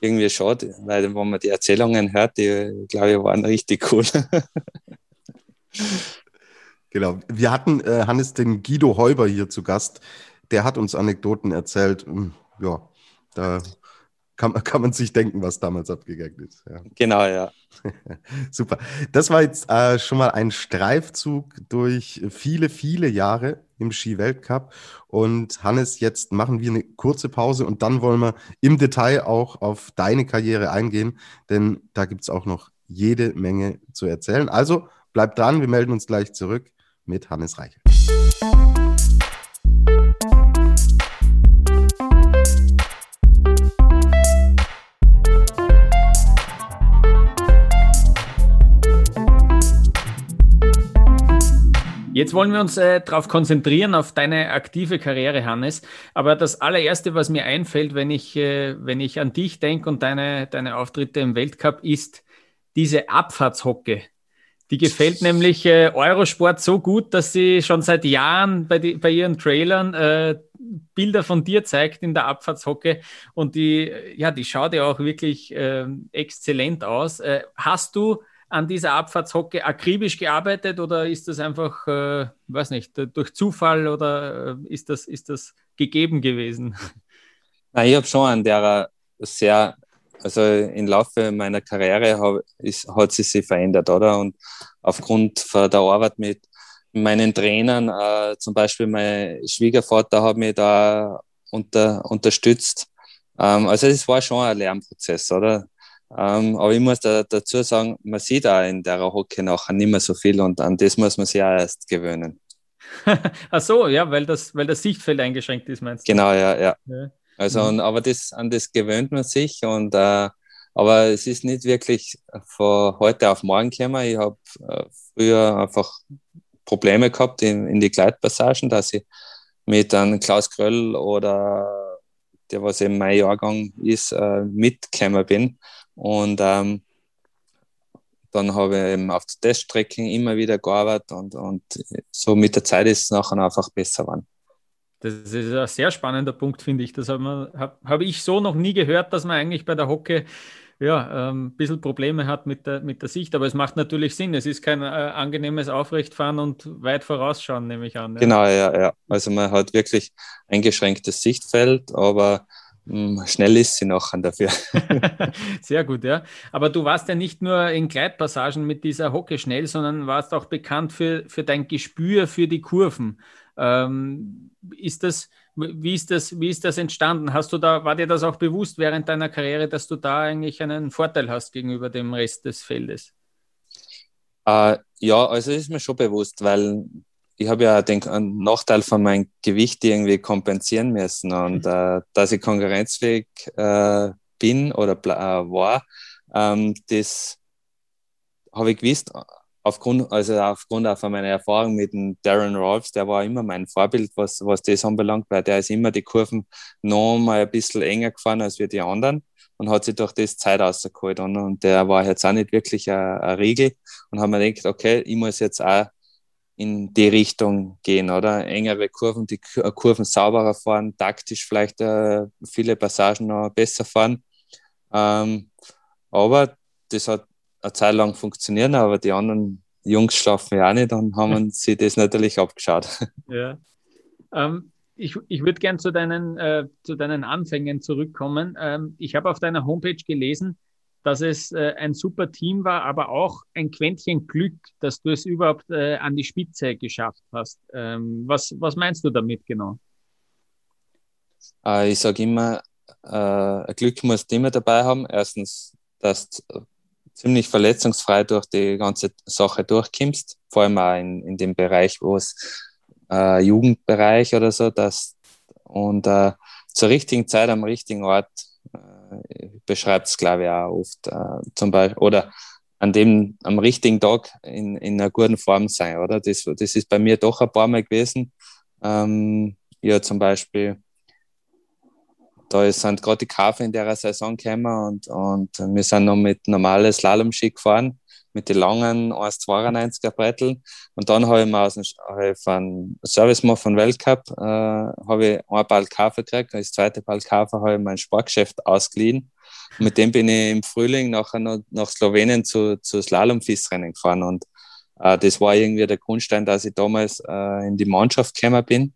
irgendwie schade, weil wenn man die Erzählungen hört, die, glaube ich, waren richtig cool. genau. Wir hatten äh, Hannes den Guido Heuber hier zu Gast. Der hat uns Anekdoten erzählt. Hm, ja, da kann, kann man sich denken, was damals abgegangen ist. Ja. Genau, ja. Super. Das war jetzt äh, schon mal ein Streifzug durch viele, viele Jahre im Ski-Weltcup. Und Hannes, jetzt machen wir eine kurze Pause und dann wollen wir im Detail auch auf deine Karriere eingehen, denn da gibt es auch noch jede Menge zu erzählen. Also bleib dran, wir melden uns gleich zurück mit Hannes Reichel. Jetzt wollen wir uns äh, darauf konzentrieren, auf deine aktive Karriere, Hannes. Aber das allererste, was mir einfällt, wenn ich, äh, wenn ich an dich denke und deine, deine Auftritte im Weltcup, ist diese Abfahrtshocke. Die gefällt nämlich äh, Eurosport so gut, dass sie schon seit Jahren bei, die, bei ihren Trailern äh, Bilder von dir zeigt in der Abfahrtshocke. Und die, ja, die schaut ja auch wirklich äh, exzellent aus. Äh, hast du an dieser Abfahrtshocke akribisch gearbeitet oder ist das einfach, äh, weiß nicht, durch Zufall oder äh, ist, das, ist das gegeben gewesen? Na, ich habe schon an der sehr, also im Laufe meiner Karriere hab, ist, hat sie sich verändert, oder? Und aufgrund der Arbeit mit meinen Trainern, äh, zum Beispiel mein Schwiegervater hat mich da unter, unterstützt. Ähm, also es war schon ein Lernprozess, oder? Ähm, aber ich muss da, dazu sagen, man sieht auch in der Hockey nachher nicht mehr so viel und an das muss man sich auch erst gewöhnen. Ach so, ja, weil das, weil das Sichtfeld eingeschränkt ist, meinst du? Genau, ja, ja. ja. Also, mhm. und, aber das, an das gewöhnt man sich und äh, aber es ist nicht wirklich von heute auf morgen gekommen. Ich habe äh, früher einfach Probleme gehabt in, in die Gleitpassagen, dass ich mit einem Klaus Kröll oder der, was eben mein Jahrgang ist, äh, mitgekommen bin. Und ähm, dann habe ich eben auf der Teststrecke immer wieder gearbeitet und, und so mit der Zeit ist es nachher einfach besser geworden. Das ist ein sehr spannender Punkt, finde ich. Das habe hab, hab ich so noch nie gehört, dass man eigentlich bei der Hocke ja, ähm, ein bisschen Probleme hat mit der, mit der Sicht. Aber es macht natürlich Sinn. Es ist kein äh, angenehmes Aufrechtfahren und weit vorausschauen, nehme ich an. Ja. Genau, ja, ja. Also man hat wirklich eingeschränktes Sichtfeld, aber schnell ist sie noch dafür. Sehr gut, ja. Aber du warst ja nicht nur in Gleitpassagen mit dieser Hocke schnell, sondern warst auch bekannt für, für dein Gespür für die Kurven. Ähm, ist das, wie, ist das, wie ist das entstanden? Hast du da, war dir das auch bewusst während deiner Karriere, dass du da eigentlich einen Vorteil hast gegenüber dem Rest des Feldes? Äh, ja, also ist mir schon bewusst, weil ich habe ja den Nachteil von meinem Gewicht irgendwie kompensieren müssen und mhm. äh, dass ich konkurrenzfähig äh, bin oder äh, war, ähm, das habe ich gewusst aufgrund, also aufgrund auch von meiner Erfahrung mit dem Darren Rolfs, der war immer mein Vorbild, was, was das anbelangt, weil der ist immer die Kurven noch mal ein bisschen enger gefahren als wir die anderen und hat sich durch das Zeit rausgeholt. Und, und der war jetzt auch nicht wirklich ein, ein Riegel und haben mir gedacht, okay, ich muss jetzt auch in die Richtung gehen, oder? Engere Kurven, die äh, Kurven sauberer fahren, taktisch vielleicht äh, viele Passagen noch besser fahren. Ähm, aber das hat eine Zeit lang funktioniert, aber die anderen Jungs schlafen ja auch nicht und haben sich das natürlich abgeschaut. Ja. Ähm, ich, ich würde gern zu deinen, äh, zu deinen Anfängen zurückkommen. Ähm, ich habe auf deiner Homepage gelesen, dass es äh, ein super Team war, aber auch ein Quäntchen Glück, dass du es überhaupt äh, an die Spitze geschafft hast. Ähm, was, was meinst du damit genau? Äh, ich sage immer, äh, Glück musst du immer dabei haben. Erstens, dass du ziemlich verletzungsfrei durch die ganze Sache durchkommst, vor allem auch in, in dem Bereich, wo es äh, Jugendbereich oder so, dass und zur richtigen Zeit am richtigen Ort beschreibt ich, auch oft. Äh, zum Beispiel, oder an dem am richtigen Tag in, in einer guten Form sein, oder? Das, das ist bei mir doch ein paar Mal gewesen. Ähm, ja, zum Beispiel, da sind gerade die Kafe in der Saison gekommen und, und wir sind noch mit normales Slalom-Ski gefahren mit den langen 1,92er Bretteln. Und dann habe ich mir aus dem hab von Service Mo von Weltcup äh, habe ich ein Ball Kaffee gekriegt. Das zweite Ball Kaffee habe ich mein Sportgeschäft ausgeliehen Und mit dem bin ich im Frühling nachher noch nach Slowenien zu, zu Slalom-Fissrennen gefahren. Und äh, das war irgendwie der Grundstein, dass ich damals äh, in die Mannschaft gekommen bin.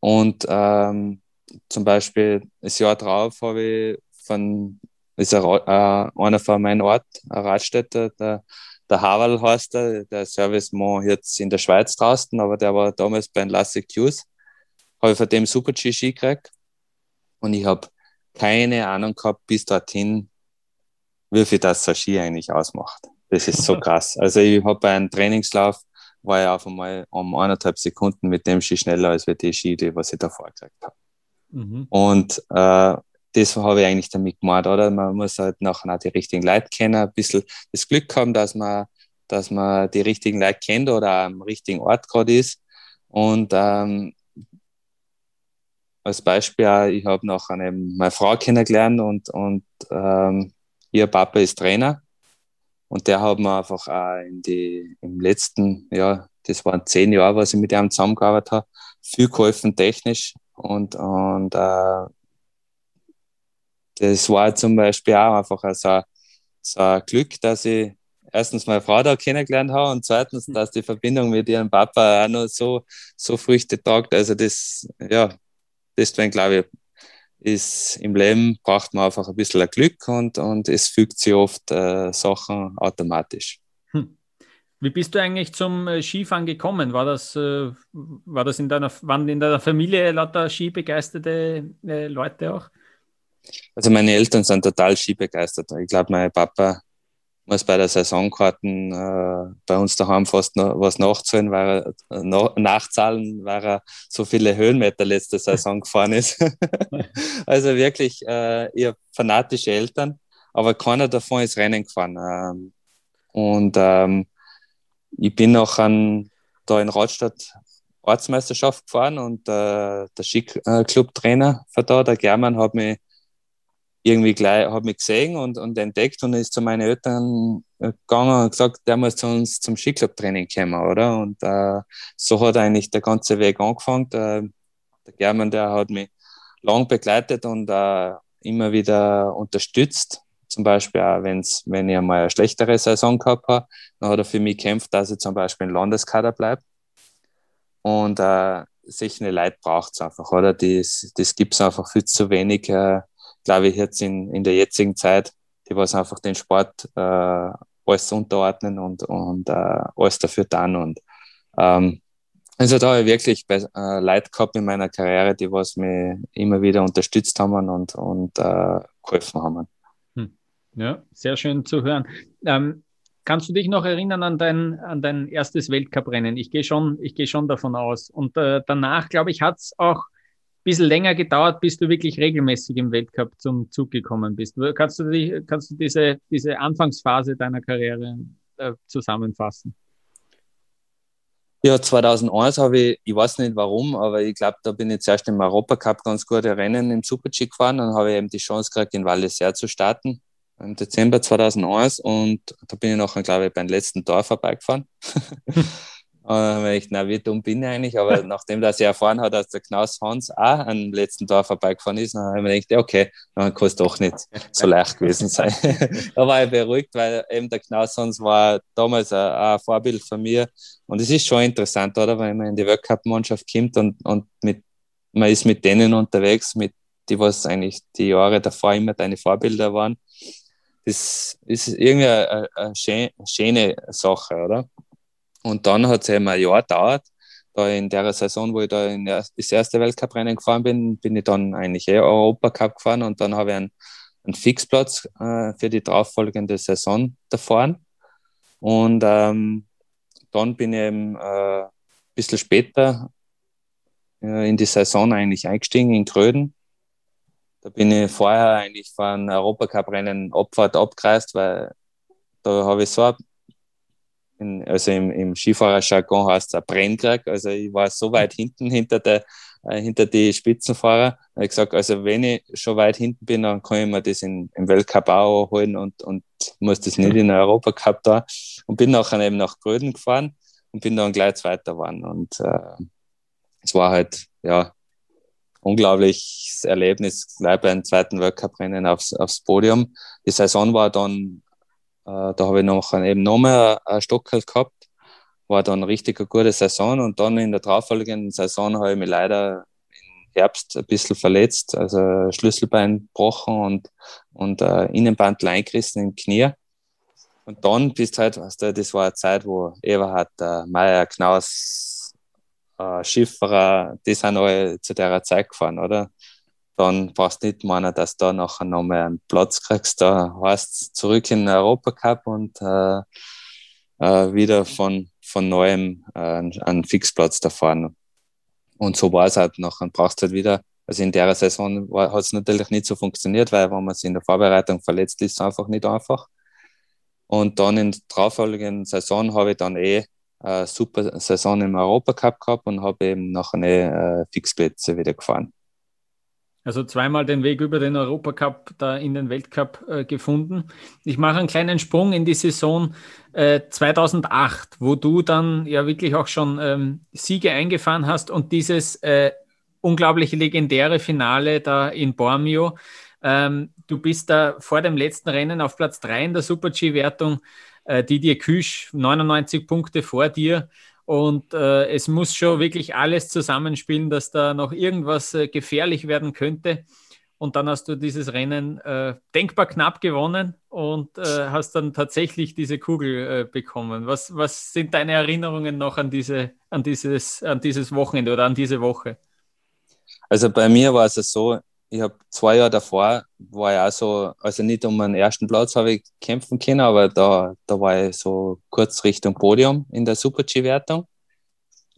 Und ähm, zum Beispiel das Jahr drauf habe ich von, ist ein, äh, einer von meinem Ort, ein Radstätter, der, der Havel heißt der, der Serviceman jetzt in der Schweiz draußen, aber der war damals bei den Lasse Qs. Habe ich von dem Super G-Ski gekriegt. Und ich habe keine Ahnung gehabt bis dorthin, wie viel das der Ski eigentlich ausmacht. Das ist so krass. Also ich habe bei einem Trainingslauf, war ich auf einmal um eineinhalb Sekunden mit dem Ski schneller als die Ski, die was ich davor gekriegt habe. Mhm. Und äh, das habe ich eigentlich damit gemacht, oder? Man muss halt nachher auch die richtigen Leute kennen, ein bisschen das Glück haben, dass man, dass man die richtigen Leute kennt oder am richtigen Ort gerade ist. Und ähm, als Beispiel, ich habe nachher meine Frau kennengelernt und, und ähm, ihr Papa ist Trainer. Und der hat mir einfach auch in die, im letzten, ja, das waren zehn Jahre, was ich mit ihm zusammengearbeitet habe, viel geholfen technisch. Und, und äh, das war zum Beispiel auch einfach so, so ein Glück, dass ich erstens meine Frau da kennengelernt habe und zweitens, dass die Verbindung mit ihrem Papa auch noch so, so Früchte tragt. Also das, ja, deswegen glaube ich, ist im Leben braucht man einfach ein bisschen Glück und, und es fügt sich oft äh, Sachen automatisch. Hm. Wie bist du eigentlich zum äh, Skifahren gekommen? War das, äh, war das in deiner, waren in deiner Familie lauter skibegeisterte äh, Leute auch? Also meine Eltern sind total skibegeistert. Ich glaube, mein Papa muss bei der Saisonkarten äh, bei uns daheim fast noch was nachzahlen, weil er, na, nachzahlen, weil er so viele Höhenmeter letzte Saison gefahren ist. also wirklich, äh, ihr fanatische Eltern, aber keiner davon ist Rennen gefahren. Ähm, und ähm, ich bin noch an, da in Radstadt Ortsmeisterschaft gefahren und äh, der Skiclub-Trainer von da, der German, hat mich irgendwie gleich, hat mich gesehen und, und entdeckt und ist zu meinen Eltern gegangen und gesagt, der muss zu uns zum Skiclub-Training kommen, oder? Und äh, so hat eigentlich der ganze Weg angefangen. Der, der German, der hat mich lang begleitet und äh, immer wieder unterstützt. Zum Beispiel auch, wenn's, wenn ich einmal eine schlechtere Saison gehabt habe, dann hat er für mich gekämpft, dass ich zum Beispiel im Landeskader bleibe. Und äh, solche Leute braucht es einfach, oder? Das, das gibt es einfach viel zu wenig. Äh, glaube ich, jetzt in, in der jetzigen Zeit, die was einfach den Sport äh, alles unterordnen und, und äh, alles dafür tun. Und ähm, also da habe ich wirklich bei, äh, Leute gehabt in meiner Karriere, die was mich immer wieder unterstützt haben und, und äh, geholfen haben. Hm. Ja, sehr schön zu hören. Ähm, kannst du dich noch erinnern an dein, an dein erstes Weltcuprennen? Ich gehe schon, ich schon davon aus. Und äh, danach, glaube ich, hat es auch bisschen länger gedauert, bis du wirklich regelmäßig im Weltcup zum Zug gekommen bist. Kannst du, die, kannst du diese, diese Anfangsphase deiner Karriere äh, zusammenfassen? Ja, 2001 habe ich, ich weiß nicht warum, aber ich glaube, da bin ich zuerst im Europacup ganz gute Rennen im Super-G gefahren. Dann habe ich eben die Chance gekriegt, in Val d'Isère zu starten im Dezember 2001 und da bin ich nachher, glaube ich, beim letzten Tor vorbeigefahren. Und dann habe ich gedacht, na, wie dumm bin ich eigentlich? Aber nachdem dass ich erfahren hat, dass der Knaus Hans auch am letzten Tor vorbeigefahren ist, dann habe ich mir gedacht, okay, dann kann es doch nicht so leicht gewesen sein. da war ich beruhigt, weil eben der Knaus Hans war damals ein, ein, Vorbild von mir. Und es ist schon interessant, oder? Wenn man in die Weltcup-Mannschaft kommt und, und mit, man ist mit denen unterwegs, mit die, was eigentlich die Jahre davor immer deine Vorbilder waren. Das ist irgendwie eine, eine schöne Sache, oder? Und dann hat es eben ein Jahr gedauert. Da in der Saison, wo ich da in das erste Weltcuprennen gefahren bin, bin ich dann eigentlich eh Europacup gefahren und dann habe ich einen, einen Fixplatz äh, für die darauffolgende Saison gefahren. Und ähm, dann bin ich eben äh, ein bisschen später äh, in die Saison eigentlich eingestiegen in Gröden. Da bin ich vorher eigentlich von Europacup-Rennen Abfahrt abgereist, weil da habe ich so ein in, also im, im Skifahrerjargon heißt es ein Brennkrieg. Also ich war so weit hinten hinter der äh, hinter die Spitzenfahrer. Da habe ich gesagt, also wenn ich schon weit hinten bin, dann kann ich mir das in, im Weltcup auch holen und, und muss das nicht in den Europacup da. Und bin nachher eben nach Gröden gefahren und bin dann gleich Zweiter geworden. Und äh, es war halt, ja, unglaubliches Erlebnis, gleich beim zweiten Weltcup-Rennen aufs, aufs Podium. Die Saison war dann, da habe ich noch eben noch mehr ein Stockel gehabt, war dann richtig eine gute Saison und dann in der darauffolgenden Saison habe ich mich leider im Herbst ein bisschen verletzt, also Schlüsselbein gebrochen und, und äh, Innenbandel eingerissen im Knie. Und dann bist halt, weißt du, das war eine Zeit, wo Eberhard äh, Meier, Knaus, äh, Schifferer, die sind alle zu der Zeit gefahren, oder? Dann brauchst du nicht meinen, dass du da nachher nochmal einen Platz kriegst. Da heißt zurück in den Europacup und äh, äh, wieder von, von neuem äh, einen Fixplatz da fahren. Und so war es halt nachher. Brauchst du halt wieder, also in der Saison hat es natürlich nicht so funktioniert, weil wenn man sich in der Vorbereitung verletzt ist, einfach nicht einfach. Und dann in der darauffolgenden Saison habe ich dann eh eine super Saison im Europacup gehabt und habe eben nachher eh Fixplätze wieder gefahren. Also zweimal den Weg über den Europacup da in den Weltcup äh, gefunden. Ich mache einen kleinen Sprung in die Saison äh, 2008, wo du dann ja wirklich auch schon ähm, Siege eingefahren hast und dieses äh, unglaubliche legendäre Finale da in Bormio. Ähm, du bist da vor dem letzten Rennen auf Platz 3 in der Super-G-Wertung. Äh, Didier Küsch 99 Punkte vor dir. Und äh, es muss schon wirklich alles zusammenspielen, dass da noch irgendwas äh, gefährlich werden könnte. Und dann hast du dieses Rennen äh, denkbar knapp gewonnen und äh, hast dann tatsächlich diese Kugel äh, bekommen. Was, was sind deine Erinnerungen noch an, diese, an, dieses, an dieses Wochenende oder an diese Woche? Also bei mir war es so, ich habe zwei Jahre davor, war auch so, also nicht um den ersten Platz habe ich kämpfen können, aber da, da war ich so kurz Richtung Podium in der Super-G-Wertung.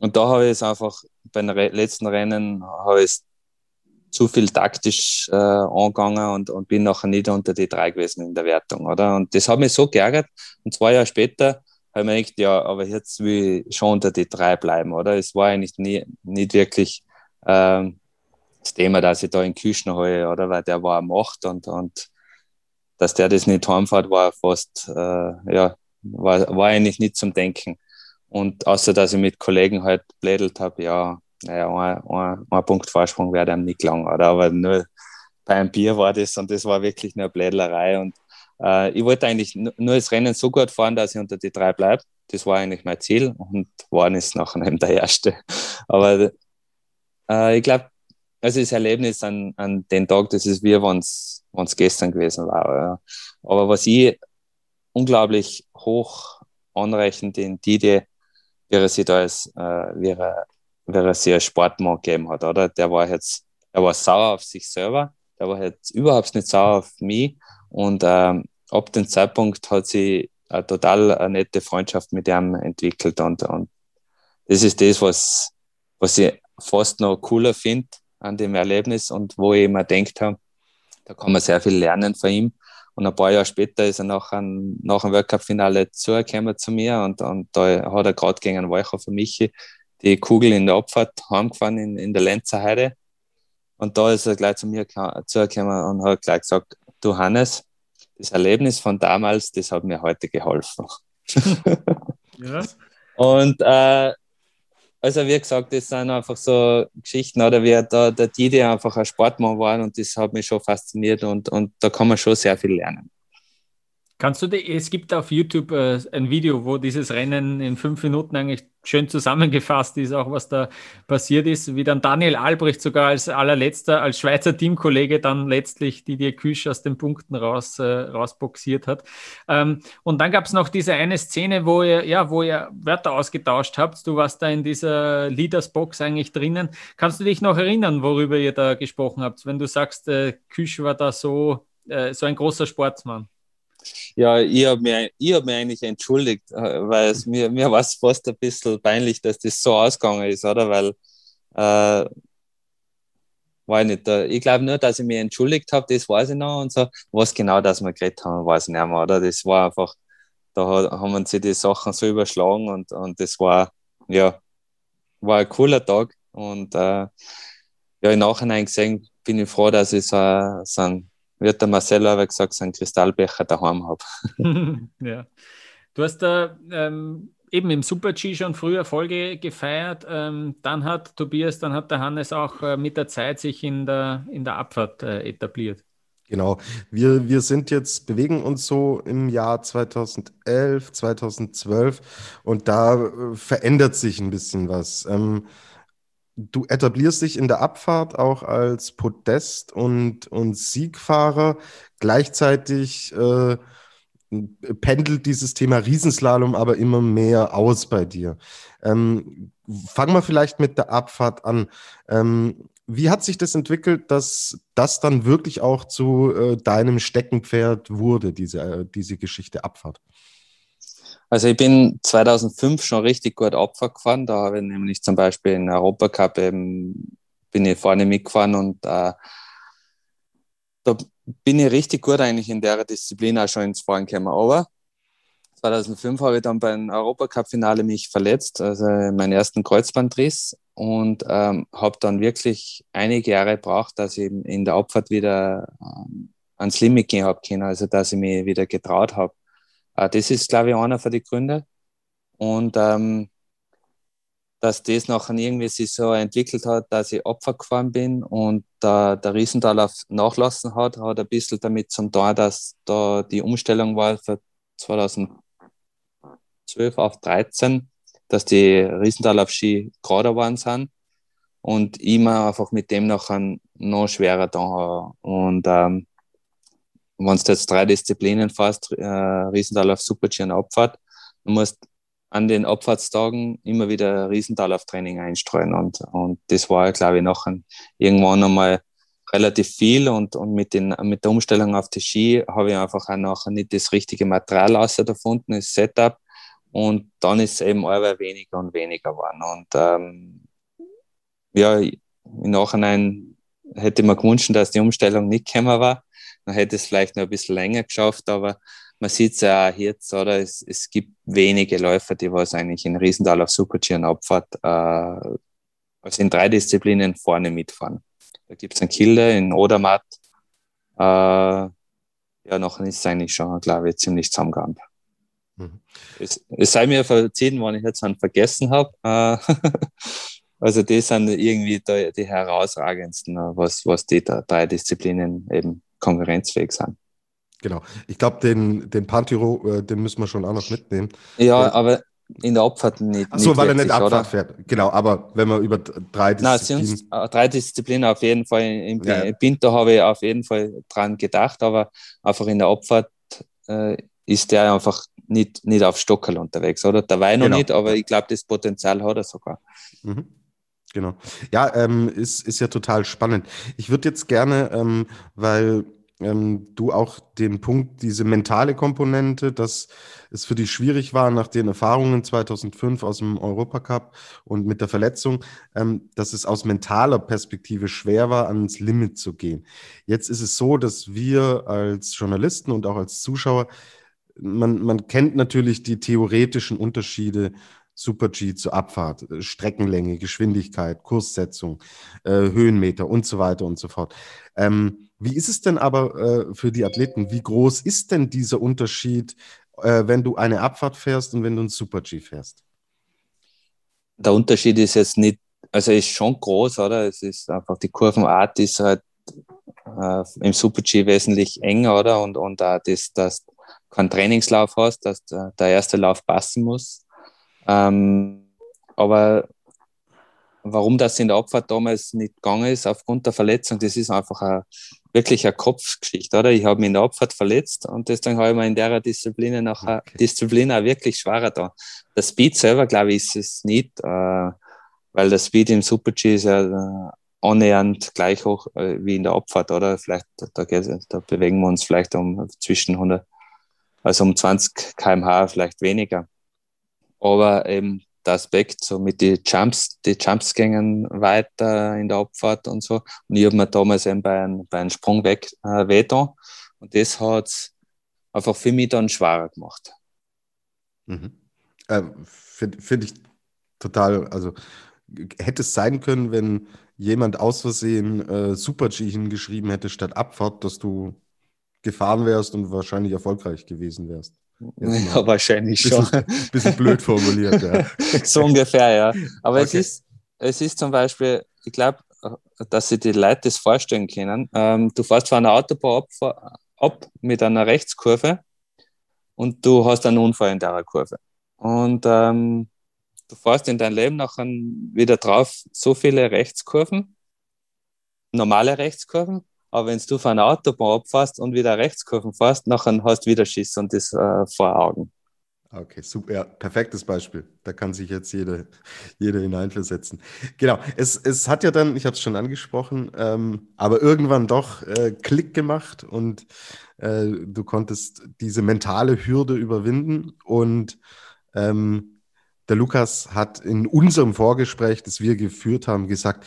Und da habe ich es einfach, bei den letzten Rennen habe ich zu viel taktisch äh, angegangen und, und bin nachher nicht unter die drei gewesen in der Wertung, oder? Und das hat mich so geärgert. Und zwei Jahre später habe ich mir gedacht, ja, aber jetzt will ich schon unter die drei bleiben, oder? Es war eigentlich nie, nicht wirklich, ähm, das Thema, dass ich da in Küchen hole, oder? Weil der war am 8 und, und dass der das nicht heimfährt, war fast, äh, ja, war, war eigentlich nicht zum Denken. Und außer, dass ich mit Kollegen halt blädelt habe, ja, naja, ein, ein, ein Punkt Vorsprung wäre einem nicht lang, oder? Aber nur bei einem Bier war das und das war wirklich nur Blädlerei. Und äh, ich wollte eigentlich nur das Rennen so gut fahren, dass ich unter die drei bleibe. Das war eigentlich mein Ziel und waren ist nachher eben der Erste. Aber äh, ich glaube, also das Erlebnis an, an den Tag, das ist wie wenn es gestern gewesen war. Ja. Aber was ich unglaublich hoch anrechnen, den die, wie er sich da als, äh, wie er, wie er sich als Sportmann gegeben hat, oder? Der war jetzt, er war sauer auf sich selber, der war jetzt überhaupt nicht sauer auf mich und ähm, ab dem Zeitpunkt hat sie eine total eine nette Freundschaft mit ihm entwickelt und, und das ist das, was, was ich fast noch cooler finde, an dem Erlebnis und wo ich immer denkt habe, da kann man sehr viel lernen von ihm. Und ein paar Jahre später ist er nach einem, nach dem Weltcup-Finale zugekommen zu mir und, und da hat er gerade gegen einen Weicher von Michi die Kugel in der Abfahrt heimgefahren in, in der Lenzer Heide. Und da ist er gleich zu mir zugekommen und hat gleich gesagt, du Hannes, das Erlebnis von damals, das hat mir heute geholfen. ja. Und äh, also wie gesagt, das sind einfach so Geschichten, oder wie da der Didi einfach ein Sportmann war und das hat mich schon fasziniert und, und da kann man schon sehr viel lernen. Kannst du, die, es gibt auf YouTube äh, ein Video, wo dieses Rennen in fünf Minuten eigentlich schön zusammengefasst ist, auch was da passiert ist, wie dann Daniel Albrecht sogar als allerletzter, als Schweizer Teamkollege dann letztlich die dir Küsch aus den Punkten raus, äh, rausboxiert hat. Ähm, und dann gab es noch diese eine Szene, wo ihr, ja, wo ihr Wörter ausgetauscht habt. Du warst da in dieser Leaders-Box eigentlich drinnen. Kannst du dich noch erinnern, worüber ihr da gesprochen habt, wenn du sagst, äh, Küsch war da so, äh, so ein großer Sportsmann? Ja, ich habe mich, hab mich eigentlich entschuldigt, äh, weil es mir, mir war es fast ein bisschen peinlich, dass das so ausgegangen ist, oder? Weil, äh, war ich nicht da. Ich glaube nur, dass ich mich entschuldigt habe, das weiß ich noch und so. Was genau das wir geredet haben, weiß ich nicht mehr, oder? Das war einfach, da haben sich die Sachen so überschlagen und, und das war, ja, war ein cooler Tag und äh, ja, im Nachhinein gesehen bin ich froh, dass ich so, so einen wird der Marcel aber gesagt, so einen Kristallbecher daheim habe. ja. Du hast da ähm, eben im Super-G schon früh Erfolge gefeiert. Ähm, dann hat Tobias, dann hat der Hannes auch äh, mit der Zeit sich in der, in der Abfahrt äh, etabliert. Genau. Wir, wir sind jetzt, bewegen uns so im Jahr 2011, 2012 und da äh, verändert sich ein bisschen was. Ähm, du etablierst dich in der Abfahrt auch als Podest- und, und Siegfahrer. Gleichzeitig äh, pendelt dieses Thema Riesenslalom aber immer mehr aus bei dir. Ähm, fangen wir vielleicht mit der Abfahrt an. Ähm, wie hat sich das entwickelt, dass das dann wirklich auch zu äh, deinem Steckenpferd wurde, diese, äh, diese Geschichte Abfahrt? Also ich bin 2005 schon richtig gut Abfahrt gefahren. Da habe ich nämlich zum Beispiel in Europacup eben bin ich vorne mitgefahren und äh, da bin ich richtig gut eigentlich in der Disziplin auch schon ins Fahren gekommen. Aber 2005 habe ich dann beim Europacup-Finale mich verletzt, also meinen ersten Kreuzbandriss und ähm, habe dann wirklich einige Jahre gebraucht, dass ich in der Abfahrt wieder ähm, ans Limit gehen habe können, also dass ich mich wieder getraut habe. Äh, das ist, glaube ich, einer von den Gründen. Und ähm, dass das nachher irgendwie sich so entwickelt hat, dass ich Opfer gefahren bin und äh, der Riesental auf nachlassen hat, hat ein bisschen damit zum tun, dass da die Umstellung war für 2012 auf 13, dass die Riesental auf Ski gerade geworden sind und ich mir einfach mit dem nachher noch schwerer da. Und ähm, wenn du jetzt drei Disziplinen fährst, äh, Riesental auf Super-G und Abfahrt, du musst an den Abfahrtstagen immer wieder Riesental auf Training einstreuen. Und, und das war, glaube ich, nachher irgendwann einmal relativ viel. Und, und mit, den, mit der Umstellung auf die Ski habe ich einfach auch nachher nicht das richtige Material gefunden, das Setup. Und dann ist es eben aber weniger und weniger geworden. Und ähm, ja, im Nachhinein hätte ich mir gewünscht, dass die Umstellung nicht gekommen war. Dann hätte es vielleicht noch ein bisschen länger geschafft, aber man sieht es ja auch jetzt, oder? Es, es gibt wenige Läufer, die was eigentlich in Riesental auf Super-G und Abfahrt, äh, also in drei Disziplinen vorne mitfahren. Da gibt es einen Kilde in Odermatt. Äh, ja, noch ist es eigentlich schon, glaube ich, ziemlich zusammengegangen. Mhm. Es, es, sei mir verziehen, wenn ich jetzt einen vergessen habe. Äh, also, das sind irgendwie die, die herausragendsten, was, was die drei Disziplinen eben konkurrenzfähig sind. Genau. Ich glaube, den, den Pantiro, äh, den müssen wir schon auch noch mitnehmen. Ja, äh, aber in der Abfahrt nicht. Achso, weil er nicht Abfahrt oder? fährt. Genau, aber wenn man über drei Disziplinen. Nein, drei Disziplinen auf jeden Fall. Im ja. Pinto habe ich auf jeden Fall dran gedacht, aber einfach in der Abfahrt äh, ist der einfach nicht, nicht auf Stockerl unterwegs, oder? Der war noch genau. nicht, aber ich glaube, das Potenzial hat er sogar. Mhm. Genau. Ja, ähm, ist, ist ja total spannend. Ich würde jetzt gerne, ähm, weil ähm, du auch den Punkt, diese mentale Komponente, dass es für dich schwierig war nach den Erfahrungen 2005 aus dem Europacup und mit der Verletzung, ähm, dass es aus mentaler Perspektive schwer war, ans Limit zu gehen. Jetzt ist es so, dass wir als Journalisten und auch als Zuschauer, man, man kennt natürlich die theoretischen Unterschiede Super-G zur Abfahrt, Streckenlänge, Geschwindigkeit, Kurssetzung, äh, Höhenmeter und so weiter und so fort. Ähm, wie ist es denn aber äh, für die Athleten? Wie groß ist denn dieser Unterschied, äh, wenn du eine Abfahrt fährst und wenn du ein Super-G fährst? Der Unterschied ist jetzt nicht, also ist schon groß, oder? Es ist einfach, die Kurvenart ist halt äh, im Super-G wesentlich enger, oder? Und, und auch das, dass du keinen Trainingslauf hast, dass der erste Lauf passen muss. Ähm, aber warum das in der Abfahrt damals nicht gegangen ist, aufgrund der Verletzung, das ist einfach eine, wirklich eine Kopfgeschichte, oder? Ich habe mich in der Abfahrt verletzt und deswegen habe ich mir in der Disziplin auch, okay. Disziplin auch wirklich schwerer da. Der Speed selber, glaube ich, ist es nicht, äh, weil der Speed im Super-G ist ja äh, annähernd gleich hoch äh, wie in der Abfahrt, oder? Vielleicht, da, da bewegen wir uns vielleicht um zwischen 100, also um 20 kmh, vielleicht weniger. Aber eben der Aspekt, so mit den Jumps, die Jumps gingen weiter in der Abfahrt und so. Und ich habe mir damals eben bei einem, bei einem Sprung weg äh, wehgetan. Und das hat es einfach für mich dann schwerer gemacht. Mhm. Äh, Finde find ich total, also hätte es sein können, wenn jemand aus Versehen äh, Super-G hingeschrieben hätte statt Abfahrt, dass du gefahren wärst und wahrscheinlich erfolgreich gewesen wärst. Ja, wahrscheinlich bisschen, schon. Bisschen blöd formuliert, ja. so ungefähr, ja. Aber es, Okay. ist, es ist zum Beispiel, ich glaube, dass sich die Leute das vorstellen können. Ähm, du fährst von einer Autobahn ab, ab mit einer Rechtskurve und du hast einen Unfall in der Kurve. Und ähm, du fährst in dein Leben nachher wieder drauf so viele Rechtskurven, normale Rechtskurven, aber wenn du von einer Autobahn abfährst und wieder Rechtskurven fährst, nachher hast du wieder Schiss und das äh, vor Augen. Okay, super. Ja, perfektes Beispiel. Da kann sich jetzt jeder, jeder hineinversetzen. Genau. Es, es hat ja dann, ich habe es schon angesprochen, ähm, aber irgendwann doch äh, Klick gemacht und äh, du konntest diese mentale Hürde überwinden. Und ähm, der Lukas hat in unserem Vorgespräch, das wir geführt haben, gesagt,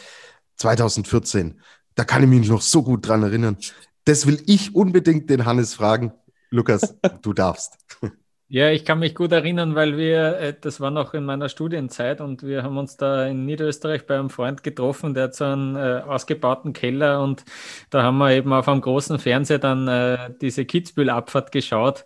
2014, da kann ich mich noch so gut dran erinnern. Das will ich unbedingt den Hannes fragen. Lukas, du darfst. Ja, ich kann mich gut erinnern, weil wir, äh, das war noch in meiner Studienzeit und wir haben uns da in Niederösterreich bei einem Freund getroffen, der hat so einen äh, ausgebauten Keller und da haben wir eben auf einem großen Fernseher dann äh, diese Kitzbühel-Abfahrt geschaut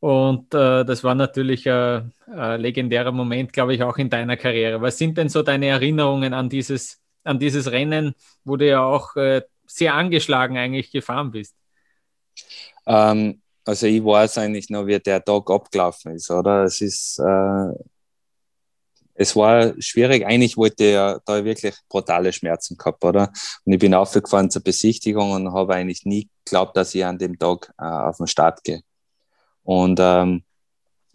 und äh, das war natürlich ein, ein legendärer Moment, glaube ich, auch in deiner Karriere. Was sind denn so deine Erinnerungen an dieses, an dieses Rennen, wo du ja auch äh, sehr angeschlagen eigentlich gefahren bist? Ähm, also ich weiß eigentlich noch, wie der Tag abgelaufen ist, oder? Es ist, äh, es war schwierig. Eigentlich wollte ich ja da wirklich brutale Schmerzen gehabt, oder? Und ich bin aufgefahren zur Besichtigung und habe eigentlich nie geglaubt, dass ich an dem Tag äh, auf den Start gehe. Und ähm,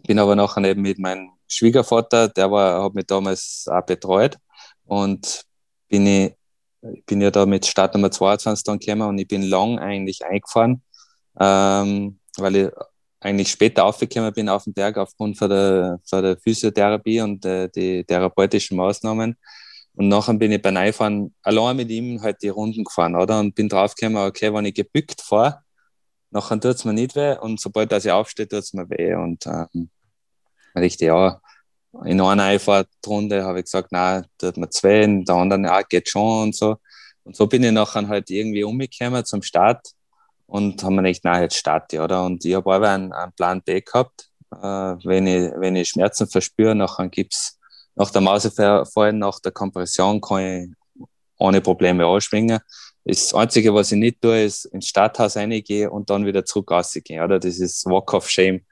bin aber nachher eben mit meinem Schwiegervater, der war, hat mich damals auch betreut und bin ich, ich bin ja da mit Start Nummer 22 dann gekommen und ich bin lang eigentlich eingefahren. Ähm, weil ich eigentlich später aufgekommen bin auf den Berg aufgrund von der, von der Physiotherapie und äh, die therapeutischen Maßnahmen. Und nachher bin ich beim Einfahren allein mit ihm halt die Runden gefahren, oder? Und bin draufgekommen, okay, wenn ich gebückt fahre, nachher tut es mir nicht weh und sobald dass ich aufstehe, tut es mir weh. Und ähm, richtig, ja, in einer Einfahrtrunde habe ich gesagt, nein, tut mir zwei, in der anderen, ja, geht schon und so. Und so bin ich nachher halt irgendwie umgekommen zum Start und haben mir gedacht, nein, jetzt starte ich, oder? Und ich habe aber einen, einen, Plan B gehabt. Äh, wenn, ich, wenn ich Schmerzen verspüre, nachher gibt's nach der Mausefallen, nach der Kompression kann ich ohne Probleme anschwingen. Das Einzige, was ich nicht tue, ist ins Starthaus reingehen und dann wieder zurück rausgehen, oder? Das ist Walk of Shame.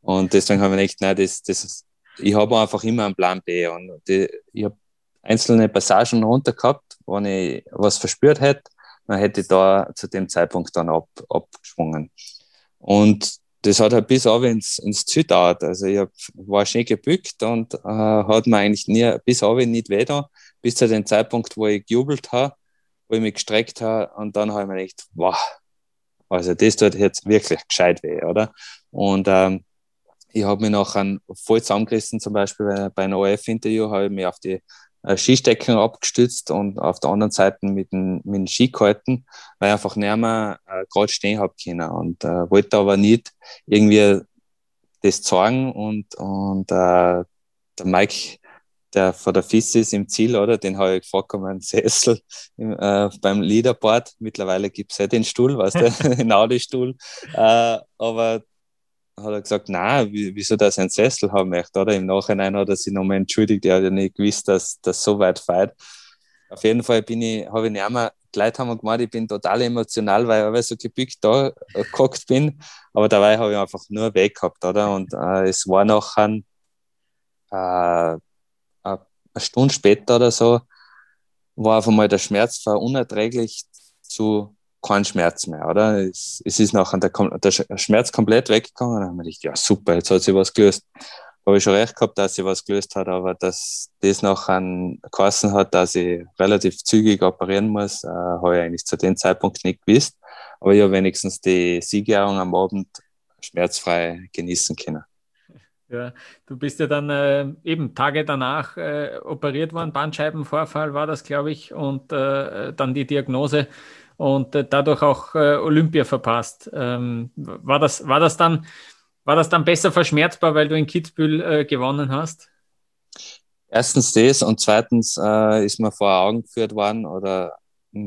Und deswegen habe ich gedacht, nein, das, das, ich habe einfach immer einen Plan B. Und die, ich habe einzelne Passagen runter gehabt, wenn ich was verspürt hätte, dann hätte ich da zu dem Zeitpunkt dann ab, abgeschwungen. Und das hat halt bis auf ins, ins Ziel gedauert. Also ich hab, war schön gebückt und äh, hat mir eigentlich nie, bis auf nicht weh bis zu dem Zeitpunkt, wo ich gejubelt habe, wo ich mich gestreckt habe und dann habe ich mir gedacht, wow, also das tut jetzt wirklich gescheit weh, oder? Und ähm, ich habe mich nachher voll zusammengerissen, zum Beispiel bei einem ORF-Interview, habe ich mich auf die Skistecken abgestützt und auf der anderen Seite mit dem, mit dem Ski gehalten, weil ich einfach nicht mehr äh, gerade stehen habe können und äh, wollte aber nicht irgendwie das zeigen und, und äh, der Mike, der von der FIS ist im Ziel, oder? Den habe ich gefragt, um einen Sessel im, äh, beim Leaderboard. Mittlerweile gibt es ja den Stuhl, weißt du, den Audi-Stuhl. Äh, aber hat er gesagt, na, wieso dass er einen Sessel haben möchte, oder? Im Nachhinein hat er sich nochmal entschuldigt, er hat ja nicht gewusst, dass das so weit feiert. Auf jeden Fall bin ich, habe ich nicht einmal, die Leute haben gemeint, ich bin total emotional, weil ich so gebückt da äh, gehockt bin, aber dabei habe ich einfach nur weg gehabt, oder? Und äh, es war nachher äh, eine Stunde später oder so, war auf einmal der Schmerz war unerträglich zu kein Schmerz mehr, oder? Es, es ist nachher der, der, Schmerz komplett weggegangen. Dann habe gedacht, ja super, jetzt hat sich was gelöst. Habe ich schon recht gehabt, dass sie was gelöst hat, aber dass das nachher geheißen hat, dass ich relativ zügig operieren muss, äh, habe ich eigentlich zu dem Zeitpunkt nicht gewusst. Aber ich habe wenigstens die Siegerehrung am Abend schmerzfrei genießen können. Ja, du bist ja dann äh, eben Tage danach äh, operiert worden, Bandscheibenvorfall war das, glaube ich, und äh, dann die Diagnose und äh, dadurch auch äh, Olympia verpasst. Ähm, war, das, war, das dann, war das dann besser verschmerzbar, weil du in Kitzbühel äh, gewonnen hast? Erstens das und zweitens ist mir vor Augen geführt worden oder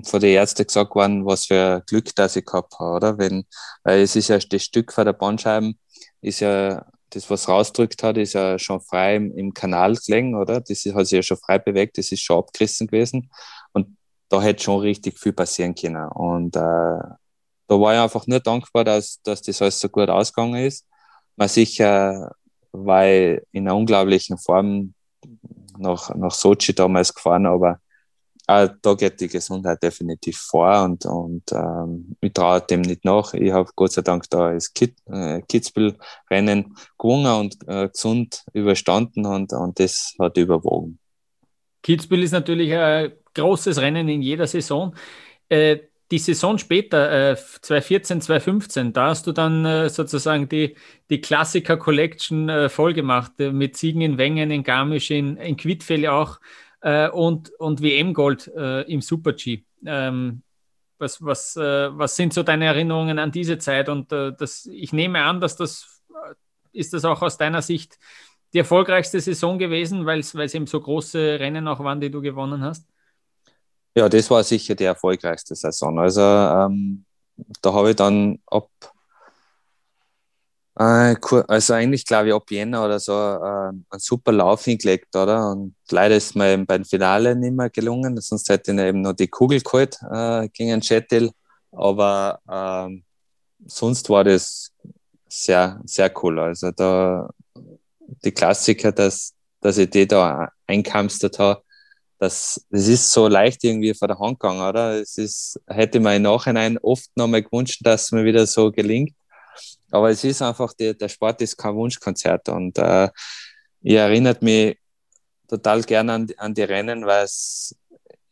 vor die Ärzte gesagt worden, was für Glück, dass ich gehabt habe, oder? Wenn, weil es ist ja das Stück von der Bandscheiben ist ja das, was rausdrückt hat, ist ja schon frei im, im Kanal gelegen, oder? Das hat sich ja schon frei bewegt, das ist schon abgerissen gewesen. Da hätte schon richtig viel passieren können. Und äh, da war ich einfach nur dankbar, dass, dass das alles so gut ausgegangen ist. Man sicher ich in einer unglaublichen Form nach, nach Sochi damals gefahren, aber äh, da geht die Gesundheit definitiv vor und, und ähm, ich traue dem nicht nach. Ich habe Gott sei Dank da das Kid, äh, Kitzbühel-Rennen gewonnen und äh, gesund überstanden und, und das hat überwogen. Kitzbühel ist natürlich ein großes Rennen in jeder Saison. Äh, die Saison später, äh, 2014, 2015, da hast du dann äh, sozusagen die, die Klassiker-Collection äh, vollgemacht, äh, mit Siegen in Wengen, in Garmisch, in, in Quidfell auch äh, und, und WM-Gold äh, im Super-G. Ähm, was, was, äh, was sind so deine Erinnerungen an diese Zeit? Und äh, das, ich nehme an, dass das äh, ist das auch aus deiner Sicht die erfolgreichste Saison gewesen, weil es eben so große Rennen auch waren, die du gewonnen hast? Ja, das war sicher die erfolgreichste Saison. Also ähm, da habe ich dann ab äh, also eigentlich glaube ich ab Jänner oder so äh, einen super Lauf hingelegt, oder? Und leider ist mir eben beim Finale nicht mehr gelungen, sonst hätte ich eben noch die Kugel geholt äh, gegen Chettil. Aber äh, sonst war das sehr, sehr cool. Also da die Klassiker, dass, dass ich die da einkamstert habe, das, das ist so leicht irgendwie vor der Hand gegangen, oder? Es ist, hätte man im Nachhinein oft nochmal gewünscht, dass es mir wieder so gelingt. Aber es ist einfach, die, der Sport ist kein Wunschkonzert und äh, ich erinnert mich total gerne an, an die Rennen, weil es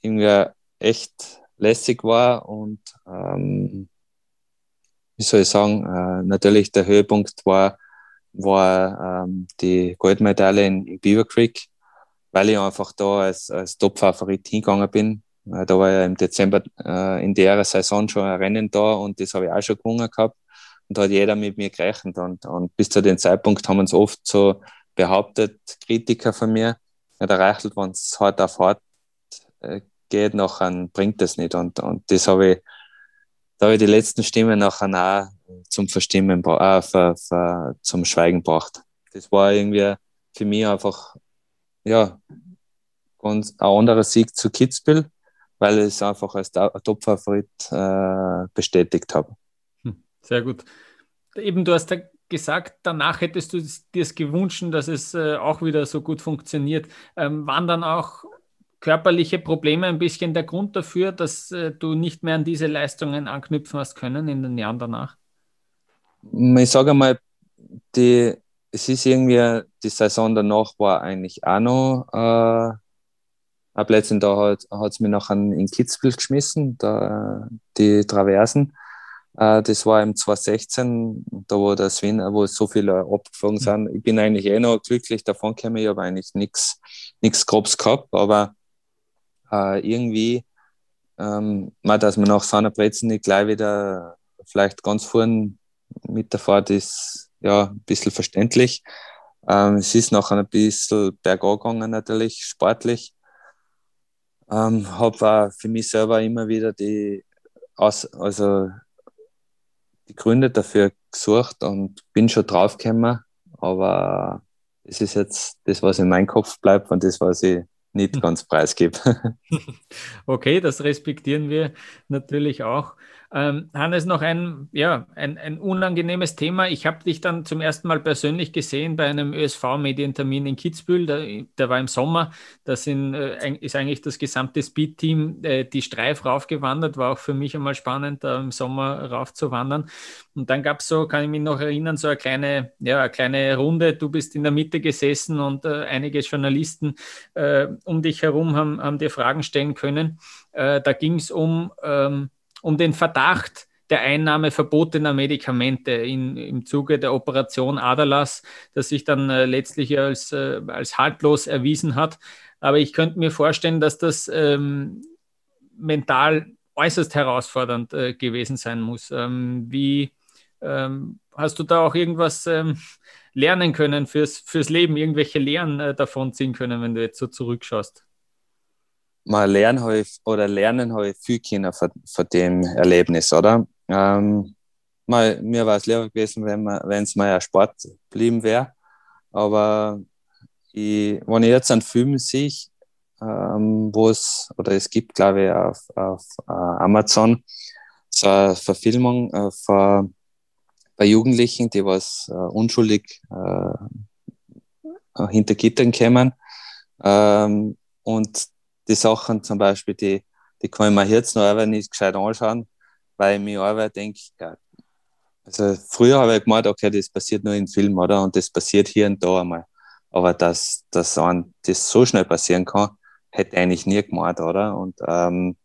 irgendwie echt lässig war und ähm, wie soll ich sagen, äh, natürlich der Höhepunkt war, war ähm, die Goldmedaille in, in Beaver Creek, weil ich einfach da als, als Top-Favorit hingegangen bin. Äh, da war ja im Dezember äh, in der Saison schon ein Rennen da und das habe ich auch schon gewonnen gehabt und da hat jeder mit mir gerechnet. Und, und bis zu dem Zeitpunkt haben uns oft so behauptet, Kritiker von mir, ja, der Reichelt, wenn es hart auf hart äh, geht, nachher bringt das nicht. Und, und das habe ich, da habe ich die letzten Stimmen nachher auch zum Verstimmen, äh, für, für, zum Schweigen gebracht. Das war irgendwie für mich einfach, ja, ganz ein anderer Sieg zu Kitzbühel, weil ich es einfach als Top-Favorit äh, bestätigt habe. Sehr gut. Eben, du hast ja gesagt, danach hättest du dir es gewünscht, dass es äh, auch wieder so gut funktioniert. Ähm, waren dann auch körperliche Probleme ein bisschen der Grund dafür, dass äh, du nicht mehr an diese Leistungen anknüpfen hast können in den Jahren danach? Ich sage mal, die, es ist irgendwie, die Saison danach war eigentlich auch noch äh, ein Plätzchen, da hat es mich nachher in Kitzbühel geschmissen, da, die Traversen. Äh, das war im 2016, da wo der Sven, wo so viele abgeflogen sind. Ich bin eigentlich eh noch glücklich davon gekommen. Ich habe eigentlich nichts nichts Grobs gehabt, aber äh, irgendwie, ähm, dass man nach seiner Brezen nicht gleich wieder vielleicht ganz vorn mit der Fahrt ist, ja, ein bisschen verständlich. Ähm, es ist nachher ein bisschen bergab gegangen, natürlich, sportlich. Ähm, habe für mich selber immer wieder die, also die Gründe dafür gesucht und bin schon draufgekommen, aber es ist jetzt das, was in meinem Kopf bleibt und das, was ich nicht ganz preisgebe. okay, das respektieren wir natürlich auch. Ähm, Hannes, noch ein, ja, ein, ein unangenehmes Thema. Ich habe dich dann zum ersten Mal persönlich gesehen bei einem ÖSV-Medientermin in Kitzbühel. Der, der, war im Sommer. Da sind, äh, ist eigentlich das gesamte Speed-Team äh, die Streif raufgewandert. War auch für mich einmal spannend, da im Sommer raufzuwandern. Und dann gab es so, kann ich mich noch erinnern, so eine kleine, ja, eine kleine Runde. Du bist in der Mitte gesessen und äh, einige Journalisten äh, um dich herum haben, haben dir Fragen stellen können. Äh, da ging es um ähm, um den Verdacht der Einnahme verbotener Medikamente in, im Zuge der Operation Adalas, das sich dann äh, letztlich als, äh, als haltlos erwiesen hat. Aber ich könnte mir vorstellen, dass das ähm, mental äußerst herausfordernd äh, gewesen sein muss. Ähm, wie ähm, hast du da auch irgendwas ähm, lernen können fürs, fürs Leben, irgendwelche Lehren äh, davon ziehen können, wenn du jetzt so zurückschaust? Mal lernen habe oder lernen ich viel können von, von dem Erlebnis, oder? Ähm, mal, mir war es lieber gewesen, wenn es mal ein Sport geblieben wäre. Aber ich, wenn ich jetzt einen Film sehe, ähm, wo es, oder es gibt, glaube ich, auf, auf uh, Amazon, so eine Verfilmung äh, von, bei Jugendlichen, die was äh, unschuldig äh, hinter Gittern kämen. Ähm, und die Sachen zum Beispiel, die, die kann ich mir jetzt noch einfach nicht gescheit anschauen, weil ich mir einfach denke, ja, also früher habe ich gemeint, okay, das passiert nur in Filmen, oder? Und das passiert hier und da einmal. Aber dass, dass das so schnell passieren kann, hätte ich eigentlich nie gemeint, oder? Und ähm,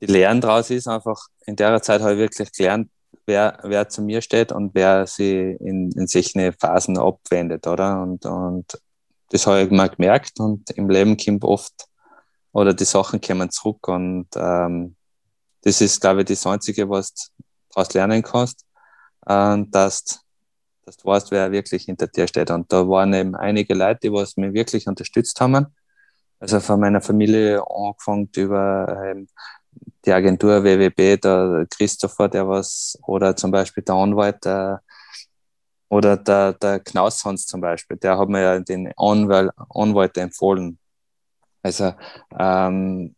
die Lehren daraus ist einfach, in der Zeit habe ich wirklich gelernt, wer, wer zu mir steht und wer sie in, in solche Phasen abwendet, oder? Und, und das habe ich mal gemerkt und im Leben kommt oft, oder die Sachen kommen zurück und ähm, das ist, glaube ich, das Einzige, was du daraus lernen kannst, äh, dass, dass du weißt, wer wirklich hinter dir steht. Und da waren eben einige Leute, die was mich wirklich unterstützt haben. Also von meiner Familie angefangen über ähm, die Agentur WWB, der Christopher, der was, oder zum Beispiel der Anwalt, der, oder der, der Knaushans zum Beispiel, der hat mir ja den Anwalt, Anwalt empfohlen. Also, ähm,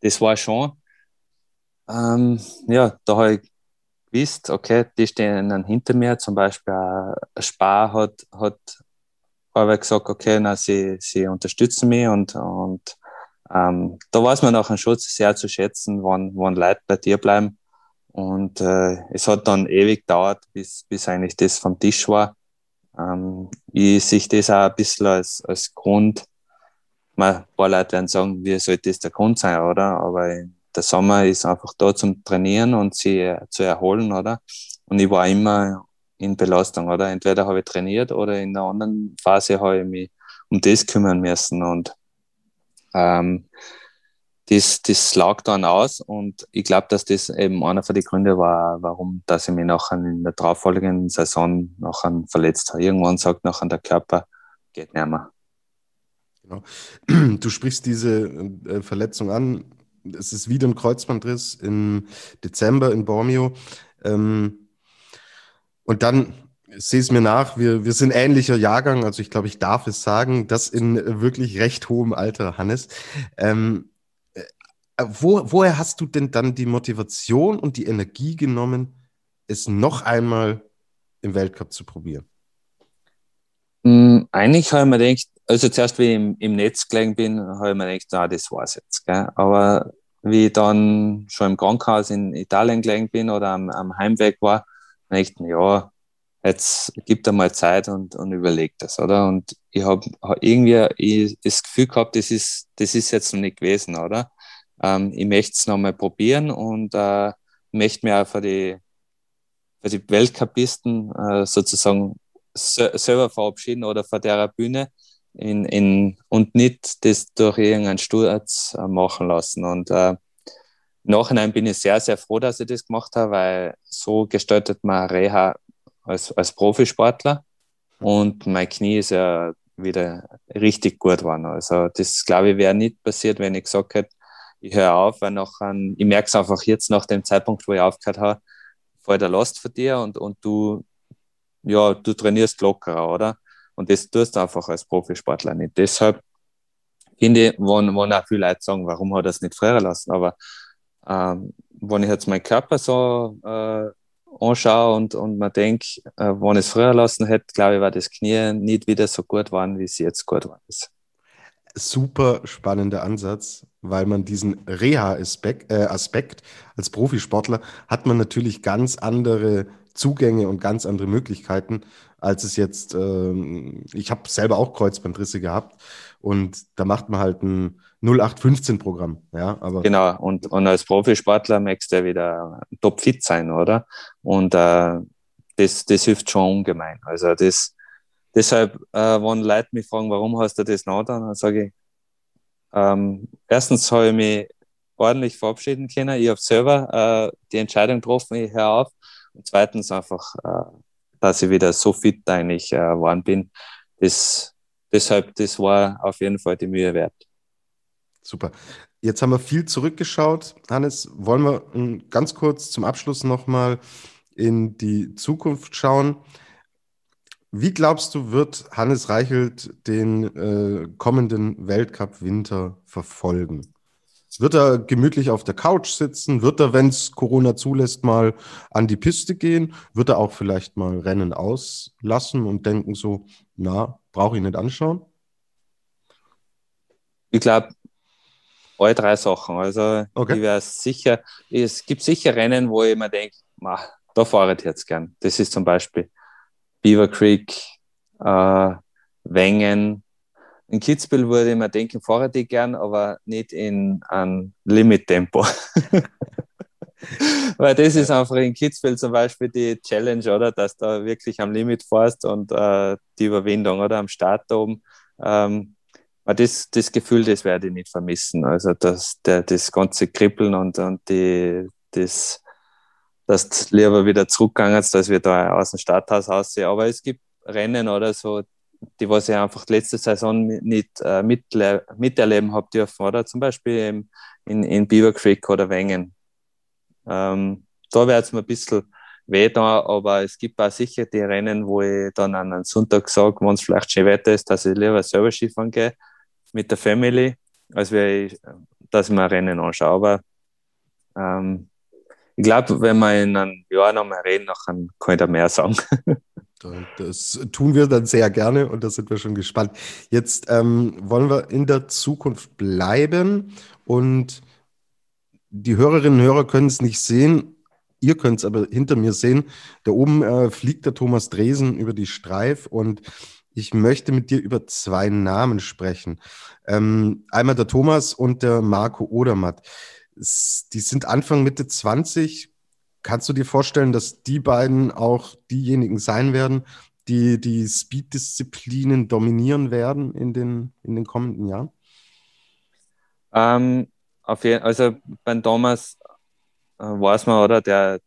das war schon, ähm, ja, da habe ich gewusst, okay, die stehen dann hinter mir, zum Beispiel ein Spar hat, hat aber gesagt, okay, na, sie, sie unterstützen mich und, und ähm, da weiß man einen Schutz sehr zu schätzen, wann, wann Leute bei dir bleiben. Und äh, es hat dann ewig gedauert, bis, bis eigentlich das vom Tisch war. Ähm, ich sehe das auch ein bisschen als, als Grund. Ein paar Leute werden sagen, wie sollte das der Grund sein, oder? Aber der Sommer ist einfach da zum Trainieren und sie zu erholen, oder? Und ich war immer in Belastung, oder? Entweder habe ich trainiert oder in der anderen Phase habe ich mich um das kümmern müssen. Und ähm, das, das lag dann aus und ich glaube, dass das eben einer von den Gründen war, warum, dass ich mich nachher in der darauffolgenden Saison nachher verletzt habe. Irgendwann sagt nachher der Körper, geht nicht mehr. Genau. Du sprichst diese äh, Verletzung an. Es ist wieder ein Kreuzbandriss im Dezember in Bormio. Ähm, und dann sehe es mir nach, wir, wir sind ähnlicher Jahrgang, also ich glaube, ich darf es sagen, das in wirklich recht hohem Alter, Hannes. Ähm, äh, wo, woher hast du denn dann die Motivation und die Energie genommen, es noch einmal im Weltcup zu probieren? Mm, eigentlich habe ich mir gedacht, also zuerst, wie ich im, im Netz gelegen bin, habe ich mir gedacht, na, das war's jetzt. Gell? Aber wie ich dann schon im Krankenhaus in Italien gelegen bin oder am, am Heimweg war, ich, ja, jetzt gibt er mal Zeit und, und überlegt das, oder? Und ich habe irgendwie ich, das Gefühl gehabt, das ist, das ist jetzt noch nicht gewesen, oder? Ähm, ich möchte es nochmal probieren und äh, möchte mir auch für die, für die Weltcupisten äh, sozusagen selber verabschieden oder vor der Bühne in, in, und nicht das durch irgendeinen Sturz äh, machen lassen. Und äh, Nachhinein bin ich sehr, sehr froh, dass ich das gemacht habe, weil so gestaltet man Reha als, als Profisportler und mein Knie ist ja wieder richtig gut geworden. Also das, glaube ich, wäre nicht passiert, wenn ich gesagt hätte, ich höre auf, weil nachher, ich merke es einfach jetzt nach dem Zeitpunkt, wo ich aufgehört habe, fällt der Last für dir und, und du, ja, du trainierst lockerer, oder? Und das tust du einfach als Profisportler nicht. Deshalb finde ich, wenn, wenn auch viele Leute sagen, warum hat er das nicht früher lassen, aber ähm, wenn ich jetzt meinen Körper so äh, anschaue und, und man denkt, äh, wenn ich es früher lassen hätte, glaube ich, war das Knie nicht wieder so gut geworden, wie es jetzt gut war. Super spannender Ansatz, weil man diesen Reha-Aspekt äh, als Profisportler hat man natürlich ganz andere Zugänge und ganz andere Möglichkeiten, als es jetzt, ähm, ich habe selber auch Kreuzbandrisse gehabt und da macht man halt ein 0815-Programm. Ja, genau, und, und als Profisportler möchtest du ja wieder topfit sein, oder? Und äh, das, das hilft schon ungemein. Also das, deshalb, äh, wenn Leute mich fragen, warum hast du das noch dann, dann sage ich, ähm, erstens habe ich mich ordentlich verabschieden können. Ich habe selber äh, die Entscheidung getroffen, ich höre auf. Und zweitens einfach, äh, dass ich wieder so fit eigentlich äh, geworden bin. Das, deshalb, das war auf jeden Fall die Mühe wert. Super. Jetzt haben wir viel zurückgeschaut. Hannes, wollen wir hm, ganz kurz zum Abschluss nochmal in die Zukunft schauen. Wie glaubst du, wird Hannes Reichelt den äh, kommenden Weltcup-Winter verfolgen? Wird er gemütlich auf der Couch sitzen? Wird er, wenn es Corona zulässt, mal an die Piste gehen? Wird er auch vielleicht mal Rennen auslassen und denken so, na, brauche ich nicht anschauen? Ich glaube, alle drei Sachen. Also okay. ich wäre sicher, es gibt sicher Rennen, wo ich mir denke, da fahre ich jetzt gern. Das ist zum Beispiel Beaver Creek, äh, Wengen. In Kitzbühel würde ich mir denken, fahre ich gern, aber nicht in einem Limit-Tempo. Weil das ist einfach in Kitzbühel zum Beispiel die Challenge, oder? Dass du da wirklich am Limit fährst und äh, die Überwindung, oder? Am Start oben. Ähm, das, das Gefühl, das werde ich nicht vermissen. Also das, der, das ganze Kribbeln und, und die, das, dass lieber wieder zurückgegangen dass wir da aus dem Starthaus aussehen. Aber es gibt Rennen oder so, die was ich einfach letzte Saison nicht äh, miterleben habe dürfen, oder zum Beispiel in, in Beaver Creek oder Wengen. Ähm, da wäre es mir ein bisschen weh da, aber es gibt auch sicher die Rennen, wo ich dann an einem Sonntag sage, wenn es vielleicht schön Wetter ist, dass ich lieber selber Skifahren gehe mit der Family, als ich, dass ich mir ein Rennen anschaue. Aber ähm, ich glaube, wenn wir in einem Jahr nochmal reden, dann kann ich da mehr sagen. Das tun wir dann sehr gerne und da sind wir schon gespannt. Jetzt ähm, wollen wir in der Zukunft bleiben und die Hörerinnen und Hörer können es nicht sehen. Ihr könnt es aber hinter mir sehen. Da oben äh, fliegt der Thomas Dresen über die Streif und ich möchte mit dir über zwei Namen sprechen. Ähm, einmal der Thomas und der Marco Odermatt. Die sind Anfang, Mitte 20. Kannst du dir vorstellen, dass die beiden auch diejenigen sein werden, die die Speed-Disziplinen dominieren werden in den, in den kommenden Jahren? Ähm, auf jeden, also beim Thomas äh, weiß man, oder, der,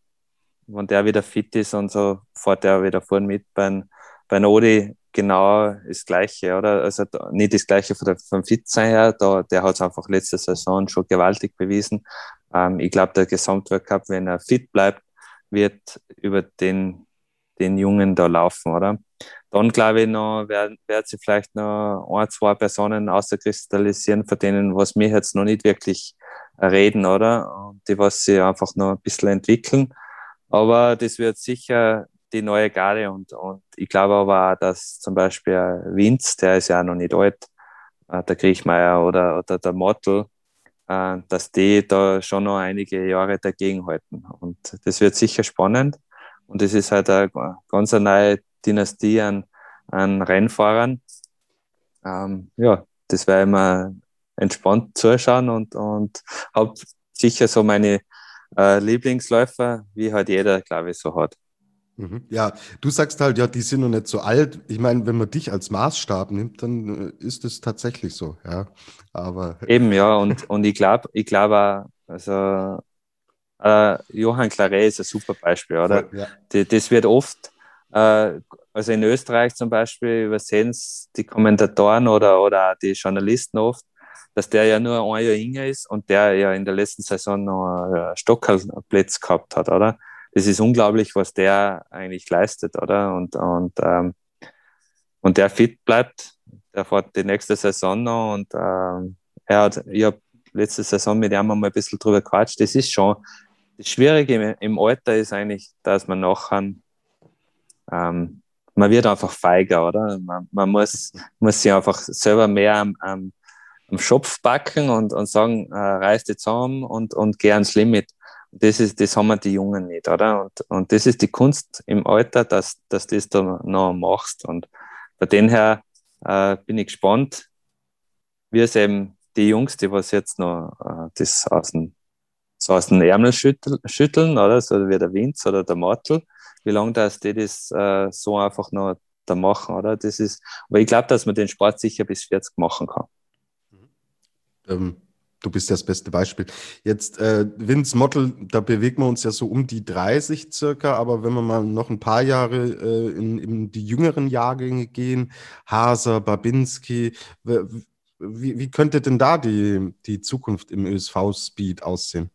wenn der wieder fit ist und so, fährt der wieder vorne mit. Beim, beim Odi genau das Gleiche, oder? Also nicht das Gleiche von der, vom Fitsein her, da, der hat es einfach letzte Saison schon gewaltig bewiesen. Ähm, ich glaube, der Gesamtweltcup, wenn er fit bleibt, wird über den, den Jungen da laufen, oder? Dann glaube ich noch, werden, werden sie vielleicht noch ein, zwei Personen außerkristallisieren, von denen, was wir jetzt noch nicht wirklich reden, oder? Und die, was sie einfach noch ein bisschen entwickeln. Aber das wird sicher die neue Garde und, und ich glaube aber auch, dass zum Beispiel Winz, der ist ja noch nicht alt, äh, der Kriechmeier oder, oder der Mottel, äh, dass die da schon noch einige Jahre dagegenhalten. Und das wird sicher spannend. Und es ist halt eine ganz eine neue Dynastie an, an Rennfahrern. Ähm, ja, das werde ich mir entspannt zuschauen und, und habe sicher so meine äh, Lieblingsläufer, wie halt jeder, glaube ich, so hat. Mhm. Ja, du sagst halt, ja, die sind noch nicht so alt. Ich meine, wenn man dich als Maßstab nimmt, dann äh, ist es tatsächlich so, ja. Aber eben ja, und, und ich glaube, ich glaube, also äh, Johann Claret ist ein super Beispiel, oder? Ja. Die, das wird oft, äh, also in Österreich zum Beispiel übersehen es die Kommentatoren oder, oder die Journalisten oft, dass der ja nur ein Jahr jünger ist und der ja in der letzten Saison noch einen Stockerplatz gehabt hat, oder? Das ist unglaublich, was der eigentlich leistet, oder? Und, und, ähm, und der fit bleibt, der fährt die nächste Saison noch und ähm, er hat, ich habe letzte Saison mit ihm mal ein bisschen drüber gequatscht. Das ist schon, das Schwierige im Alter ist eigentlich, dass man nachher, ähm, man wird einfach feiger, oder? Man, man muss, muss sich einfach selber mehr am, am, am Schopf backen und, und sagen, äh, reiß dich zusammen und, und geh ans Limit das ist, das haben wir die Jungen nicht, oder? Und, und das ist die Kunst im Alter, dass, dass du das da noch machst. Und bei den her äh, bin ich gespannt, wie es eben die Jungs, die was jetzt noch äh, das aus dem, so aus den Ärmel schütteln, schütteln, oder? So wie der Winz oder der Mortel, wie lange das die das äh, so einfach noch da machen, oder? Das ist, aber ich glaube, dass man den Sport sicher bis 40 machen kann. Ähm, Du bist ja das beste Beispiel. Jetzt, äh, Vince Mottel, da bewegen wir uns ja so um die 30 circa, aber wenn wir mal noch ein paar Jahre äh, in, in, die jüngeren Jahrgänge gehen, Haser, Babinski, wie, wie könnte denn da die, die Zukunft im ÖSV-Speed aussehen?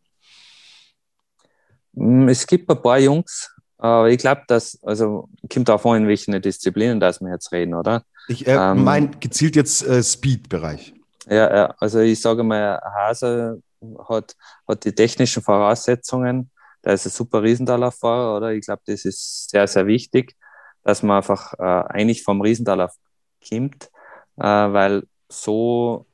Mm, es gibt ein paar Jungs, Aber ich glaube, dass, also kommt auch an, in welchen Disziplinen dass wir jetzt reden, oder? Ich äh, ähm, meine gezielt jetzt äh, Speed-Bereich. Ja, ja, also ich sage mal, Hase hat, hat die technischen Voraussetzungen. Da ist ein super Riesendalauffahrer, oder? Ich glaube, das ist sehr, sehr wichtig, dass man einfach äh, eigentlich vom Riesendalauf kommt, äh, weil so,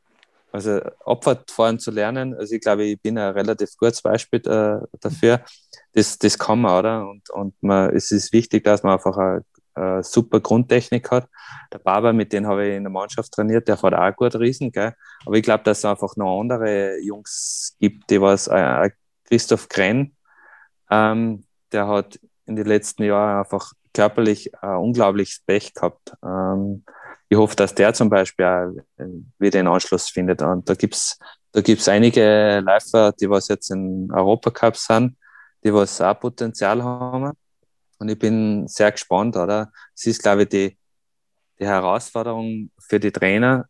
also Abfahrt fahren zu lernen, also ich glaube, ich bin ein relativ gutes Beispiel äh, dafür. Das, das kann man, oder? Und, und man, es ist wichtig, dass man einfach eine, eine super Grundtechnik hat. Der Baba, mit dem habe ich in der Mannschaft trainiert, der fährt auch gut Riesen, gell? Aber ich glaube, dass es einfach noch andere Jungs gibt, die was, äh, Christoph Krenn, ähm, der hat in den letzten Jahren einfach körperlich äh, unglaubliches Pech gehabt. Ähm, ich hoffe, dass der zum Beispiel auch äh, wieder einen Anschluss findet. Und da gibt es da gibt's einige Läufer, die was jetzt in Europacup sind, die was auch Potenzial haben. Und ich bin sehr gespannt, oder? Es ist, glaube ich, die, die Herausforderung für die Trainer,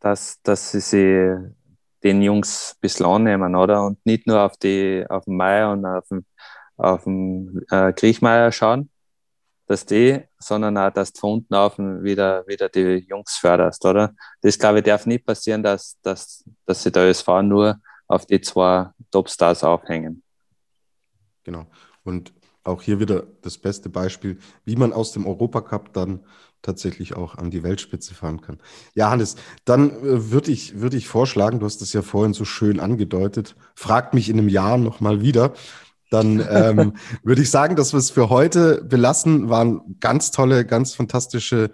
dass, dass sie sich den Jungs ein bisschen annehmen, oder? Und nicht nur auf, die, auf den Meier und auf den, auf den äh, Griechmeier schauen, dass die, sondern auch, dass du von unten auf wieder, wieder die Jungs förderst, oder? Das, glaube ich, darf nicht passieren, dass, dass, dass sie der ÖSV nur auf die zwei Topstars aufhängen. Genau. Und auch hier wieder das beste Beispiel, wie man aus dem Europacup dann tatsächlich auch an die Weltspitze fahren kann. Ja, Hannes, dann äh, würde ich, würd ich vorschlagen, du hast es ja vorhin so schön angedeutet, fragt mich in einem Jahr nochmal wieder. Dann ähm, würde ich sagen, dass wir es für heute belassen. Waren ganz tolle, ganz fantastische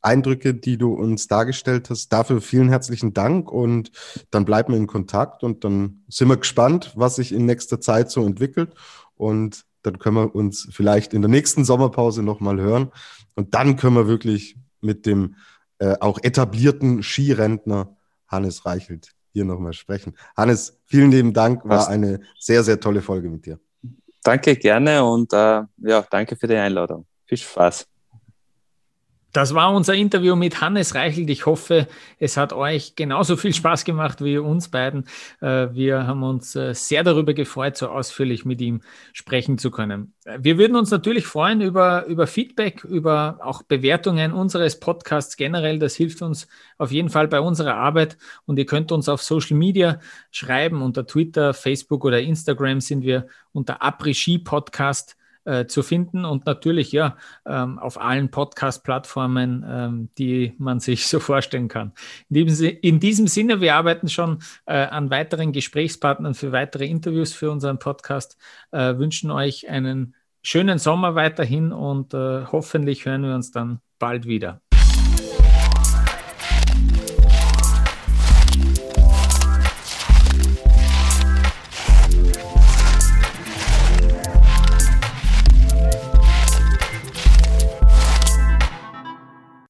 Eindrücke, die du uns dargestellt hast. Dafür vielen herzlichen Dank und dann bleiben wir in Kontakt und dann sind wir gespannt, was sich in nächster Zeit so entwickelt und dann können wir uns vielleicht in der nächsten Sommerpause nochmal hören und dann können wir wirklich mit dem äh, auch etablierten Skirentner Hannes Reichelt hier nochmal sprechen. Hannes, vielen lieben Dank, war eine sehr, sehr tolle Folge mit dir. Danke, gerne und äh, ja, danke für die Einladung. Viel Spaß. Das war unser Interview mit Hannes Reichelt. Ich hoffe, es hat euch genauso viel Spaß gemacht wie uns beiden. Äh, wir haben uns äh, sehr darüber gefreut, so ausführlich mit ihm sprechen zu können. Wir würden uns natürlich freuen über, über Feedback, über auch Bewertungen unseres Podcasts generell. Das hilft uns auf jeden Fall bei unserer Arbeit. Und ihr könnt uns auf Social Media schreiben. Unter Twitter, Facebook oder Instagram sind wir unter Après-Ski Podcast äh, zu finden und natürlich ja ähm, auf allen Podcast-Plattformen, ähm, die man sich so vorstellen kann. In diesem, in diesem Sinne, wir arbeiten schon äh, an weiteren Gesprächspartnern für weitere Interviews für unseren Podcast, äh, wünschen euch einen schönen Sommer weiterhin und äh, hoffentlich hören wir uns dann bald wieder.